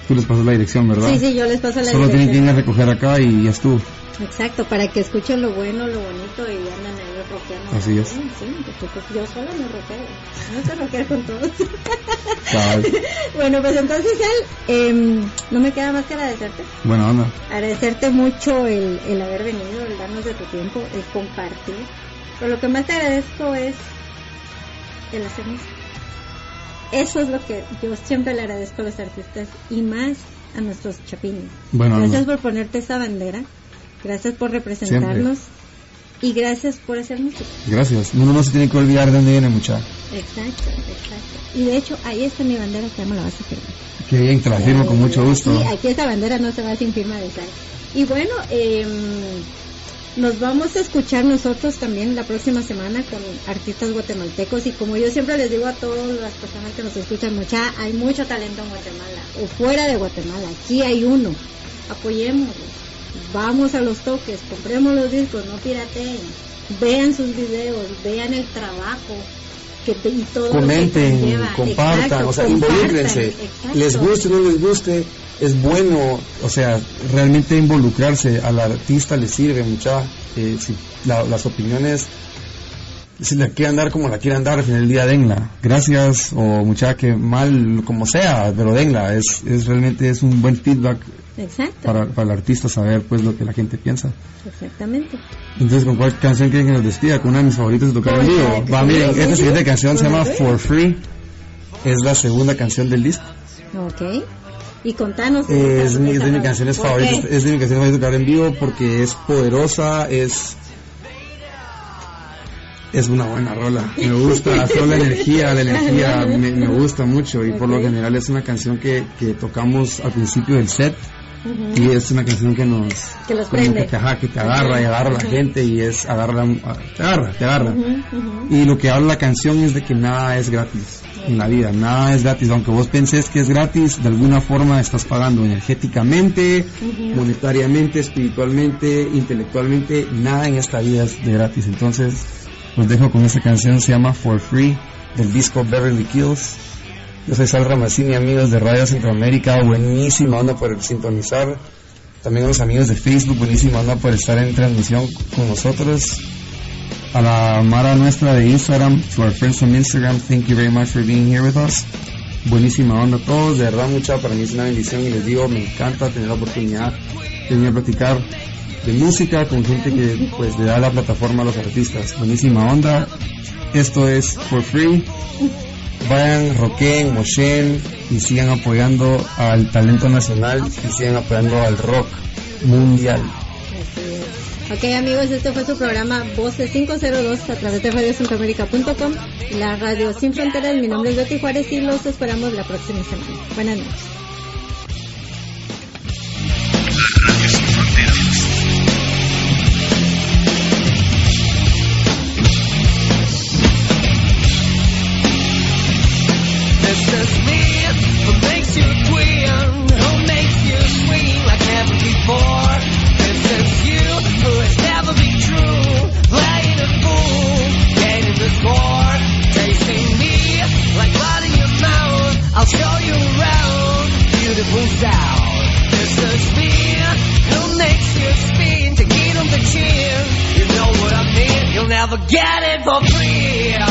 Tú les pasas la dirección, ¿verdad? Sí, sí, yo les paso la Solo tienen que dirección. venir a recoger acá y ya estuvo. Exacto, para que escuchen lo bueno, lo bonito y andan ahí rockeando. Así es. Sí, porque pues yo sola me rockeo. No sé rockear con todos. Bueno, pues entonces, él, em, no me queda más que agradecerte. Buena onda. agradecerte mucho el, el haber venido, el darnos de tu tiempo, el compartir. Pero lo que más te agradezco es el hacer música. Eso es lo que yo siempre le agradezco a los artistas y más a nuestros chapines. Buena Gracias por ponerte esa bandera, gracias por representarnos y gracias por hacer música. Gracias. Uno no se tiene que olvidar de dónde viene mucha. Exacto, exacto. Y de hecho, ahí está mi bandera que ya me la vas a firmar. Qué bien, te la firmo con mucho gusto. Sí, aquí esta bandera no se va sin firma de sal. Y bueno, eh, nos vamos a escuchar nosotros también la próxima semana con artistas guatemaltecos. Y como yo siempre les digo a todas las personas que nos escuchan, mucha, hay mucho talento en Guatemala o fuera de Guatemala, aquí hay uno, apoyémoslo, vamos a los toques, compremos los discos, no pirateen, vean sus videos, vean el trabajo que y todo que Comenten, conlleva. compartan, Exacto, o sea, involúcrense. Les guste o no les guste, es bueno, o sea, realmente involucrarse al artista le sirve mucha. eh, si la- las opiniones, si la quieran dar como la quieran dar, al final del día denla. Gracias o mucha que mal, como sea, pero denla. Es, es realmente es un buen feedback Exacto. para, para el artista saber pues lo que la gente piensa. Exactamente. Entonces, ¿con cuál canción quieren que nos despida? Con una de mis favoritas de tocar en vivo. Va, miren, esta siguiente canción se llama. For Free. Es la segunda canción del disco. Ok. Y contanos. Es, mi, es de mis canciones favoritas. Es de mis canciones favoritas de tocar en vivo porque es poderosa, es es una buena rola. Me gusta, solo la energía, la energía me, me gusta mucho y por lo general es una canción que, que tocamos al principio del set y es una canción que nos Que los como prende. que te, ajá, que te agarra y agarra a la gente y es agarra, te agarra, te agarra. Y lo que habla la canción es de que nada es gratis en la vida, nada es gratis. Aunque vos penses que es gratis, de alguna forma estás pagando energéticamente, monetariamente, espiritualmente, intelectualmente. Nada en esta vida es de gratis. Entonces, los dejo con esta canción, se llama For Free, del disco Beverly Kills. Yo soy Sal Ramacini, amigos de Radio Centroamérica, buenísima onda por sintonizar. También a los amigos de Facebook, buenísima onda por estar en transmisión con nosotros a la Mara nuestra de Instagram, to our friends from Instagram, thank you very much for being here with us. Buenísima onda a todos, de verdad mucha, para mí es una bendición y les digo, me encanta tener la oportunidad de venir a platicar de música con gente que pues le da la plataforma a los artistas. Buenísima onda, esto es for free. Vayan, rockeen, mochen y sigan apoyando al talento nacional y sigan apoyando al rock mundial. Ok amigos, este fue su programa Voces 502 a través de radiocentroamérica.com, la radio sin fronteras. Mi nombre es Betty Juárez y los esperamos la próxima semana. Buenas noches. never get it for free.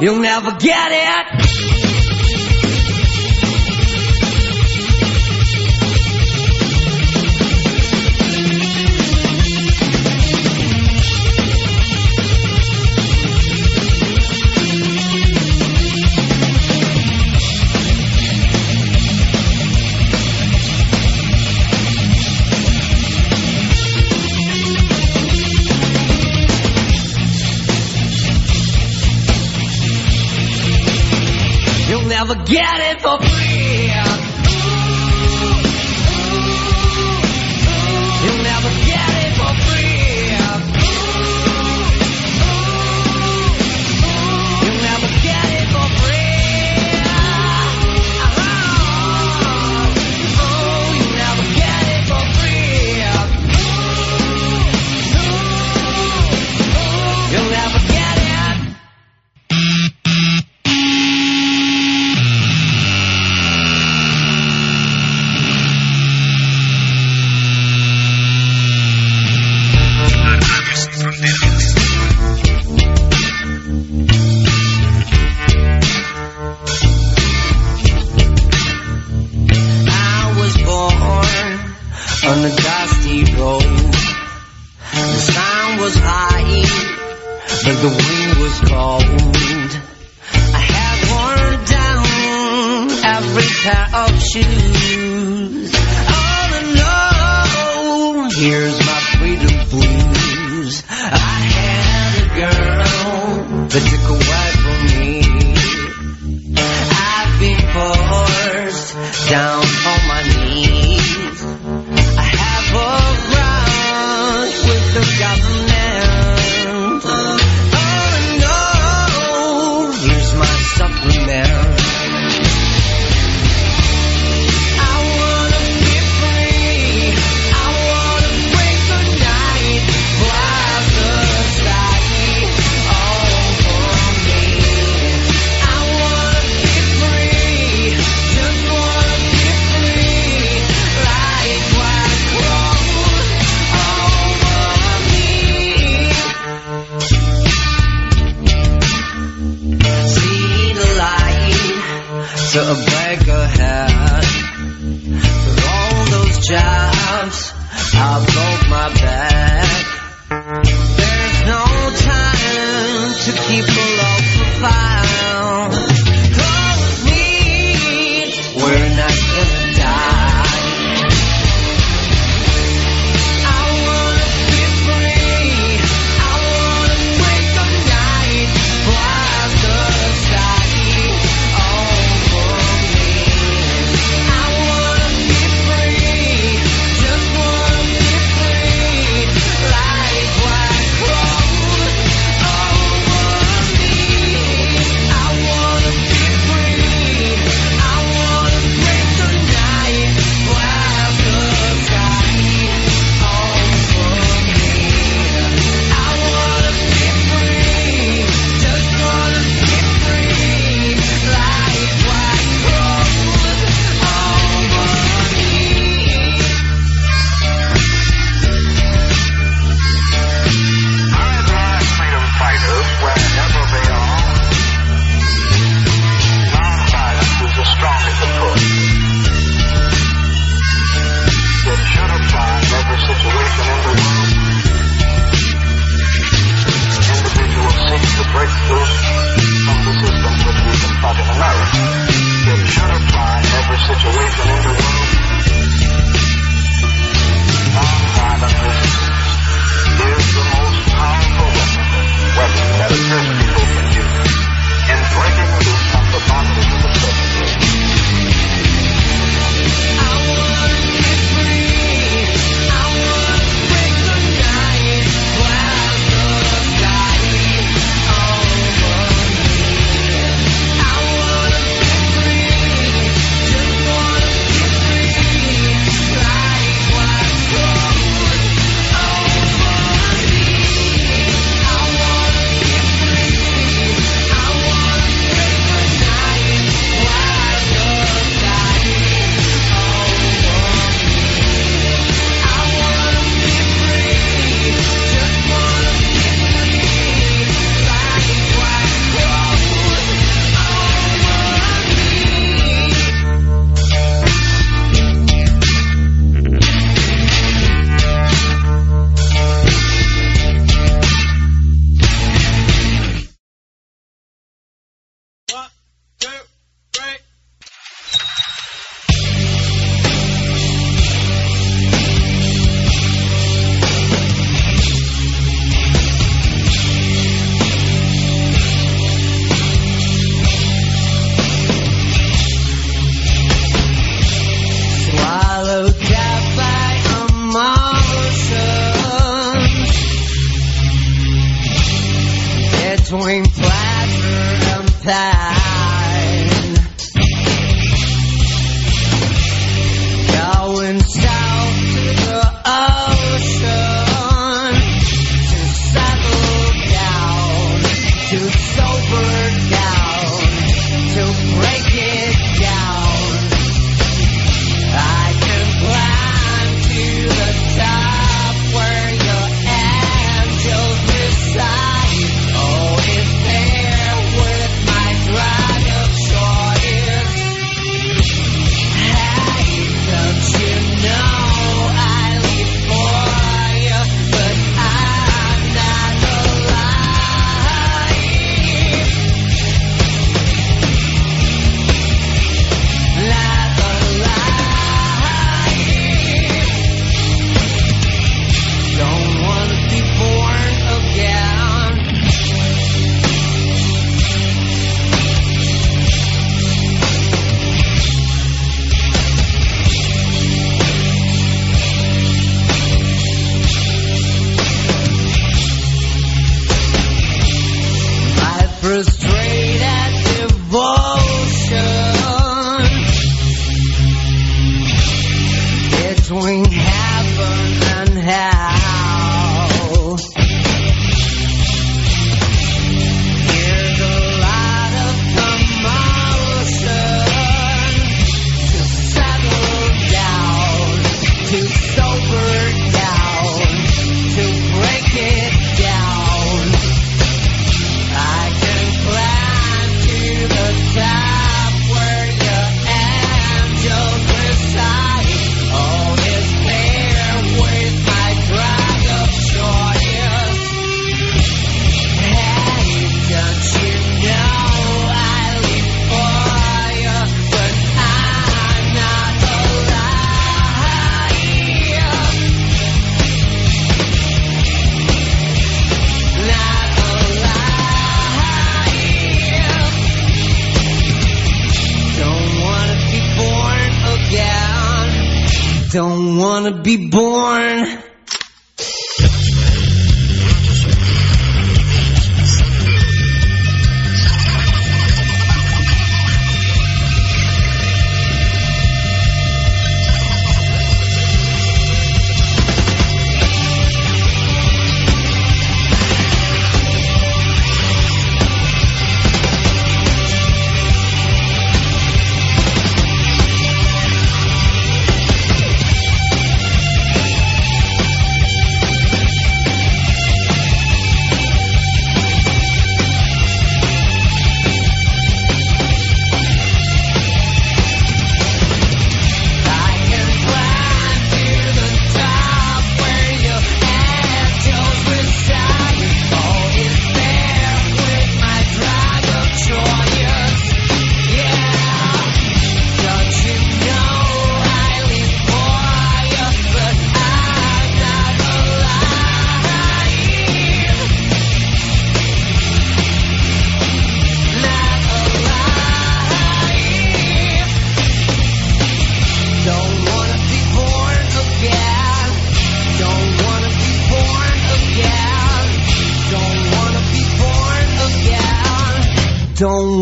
You'll never get it. never get it for free.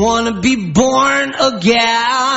Wanna be born again.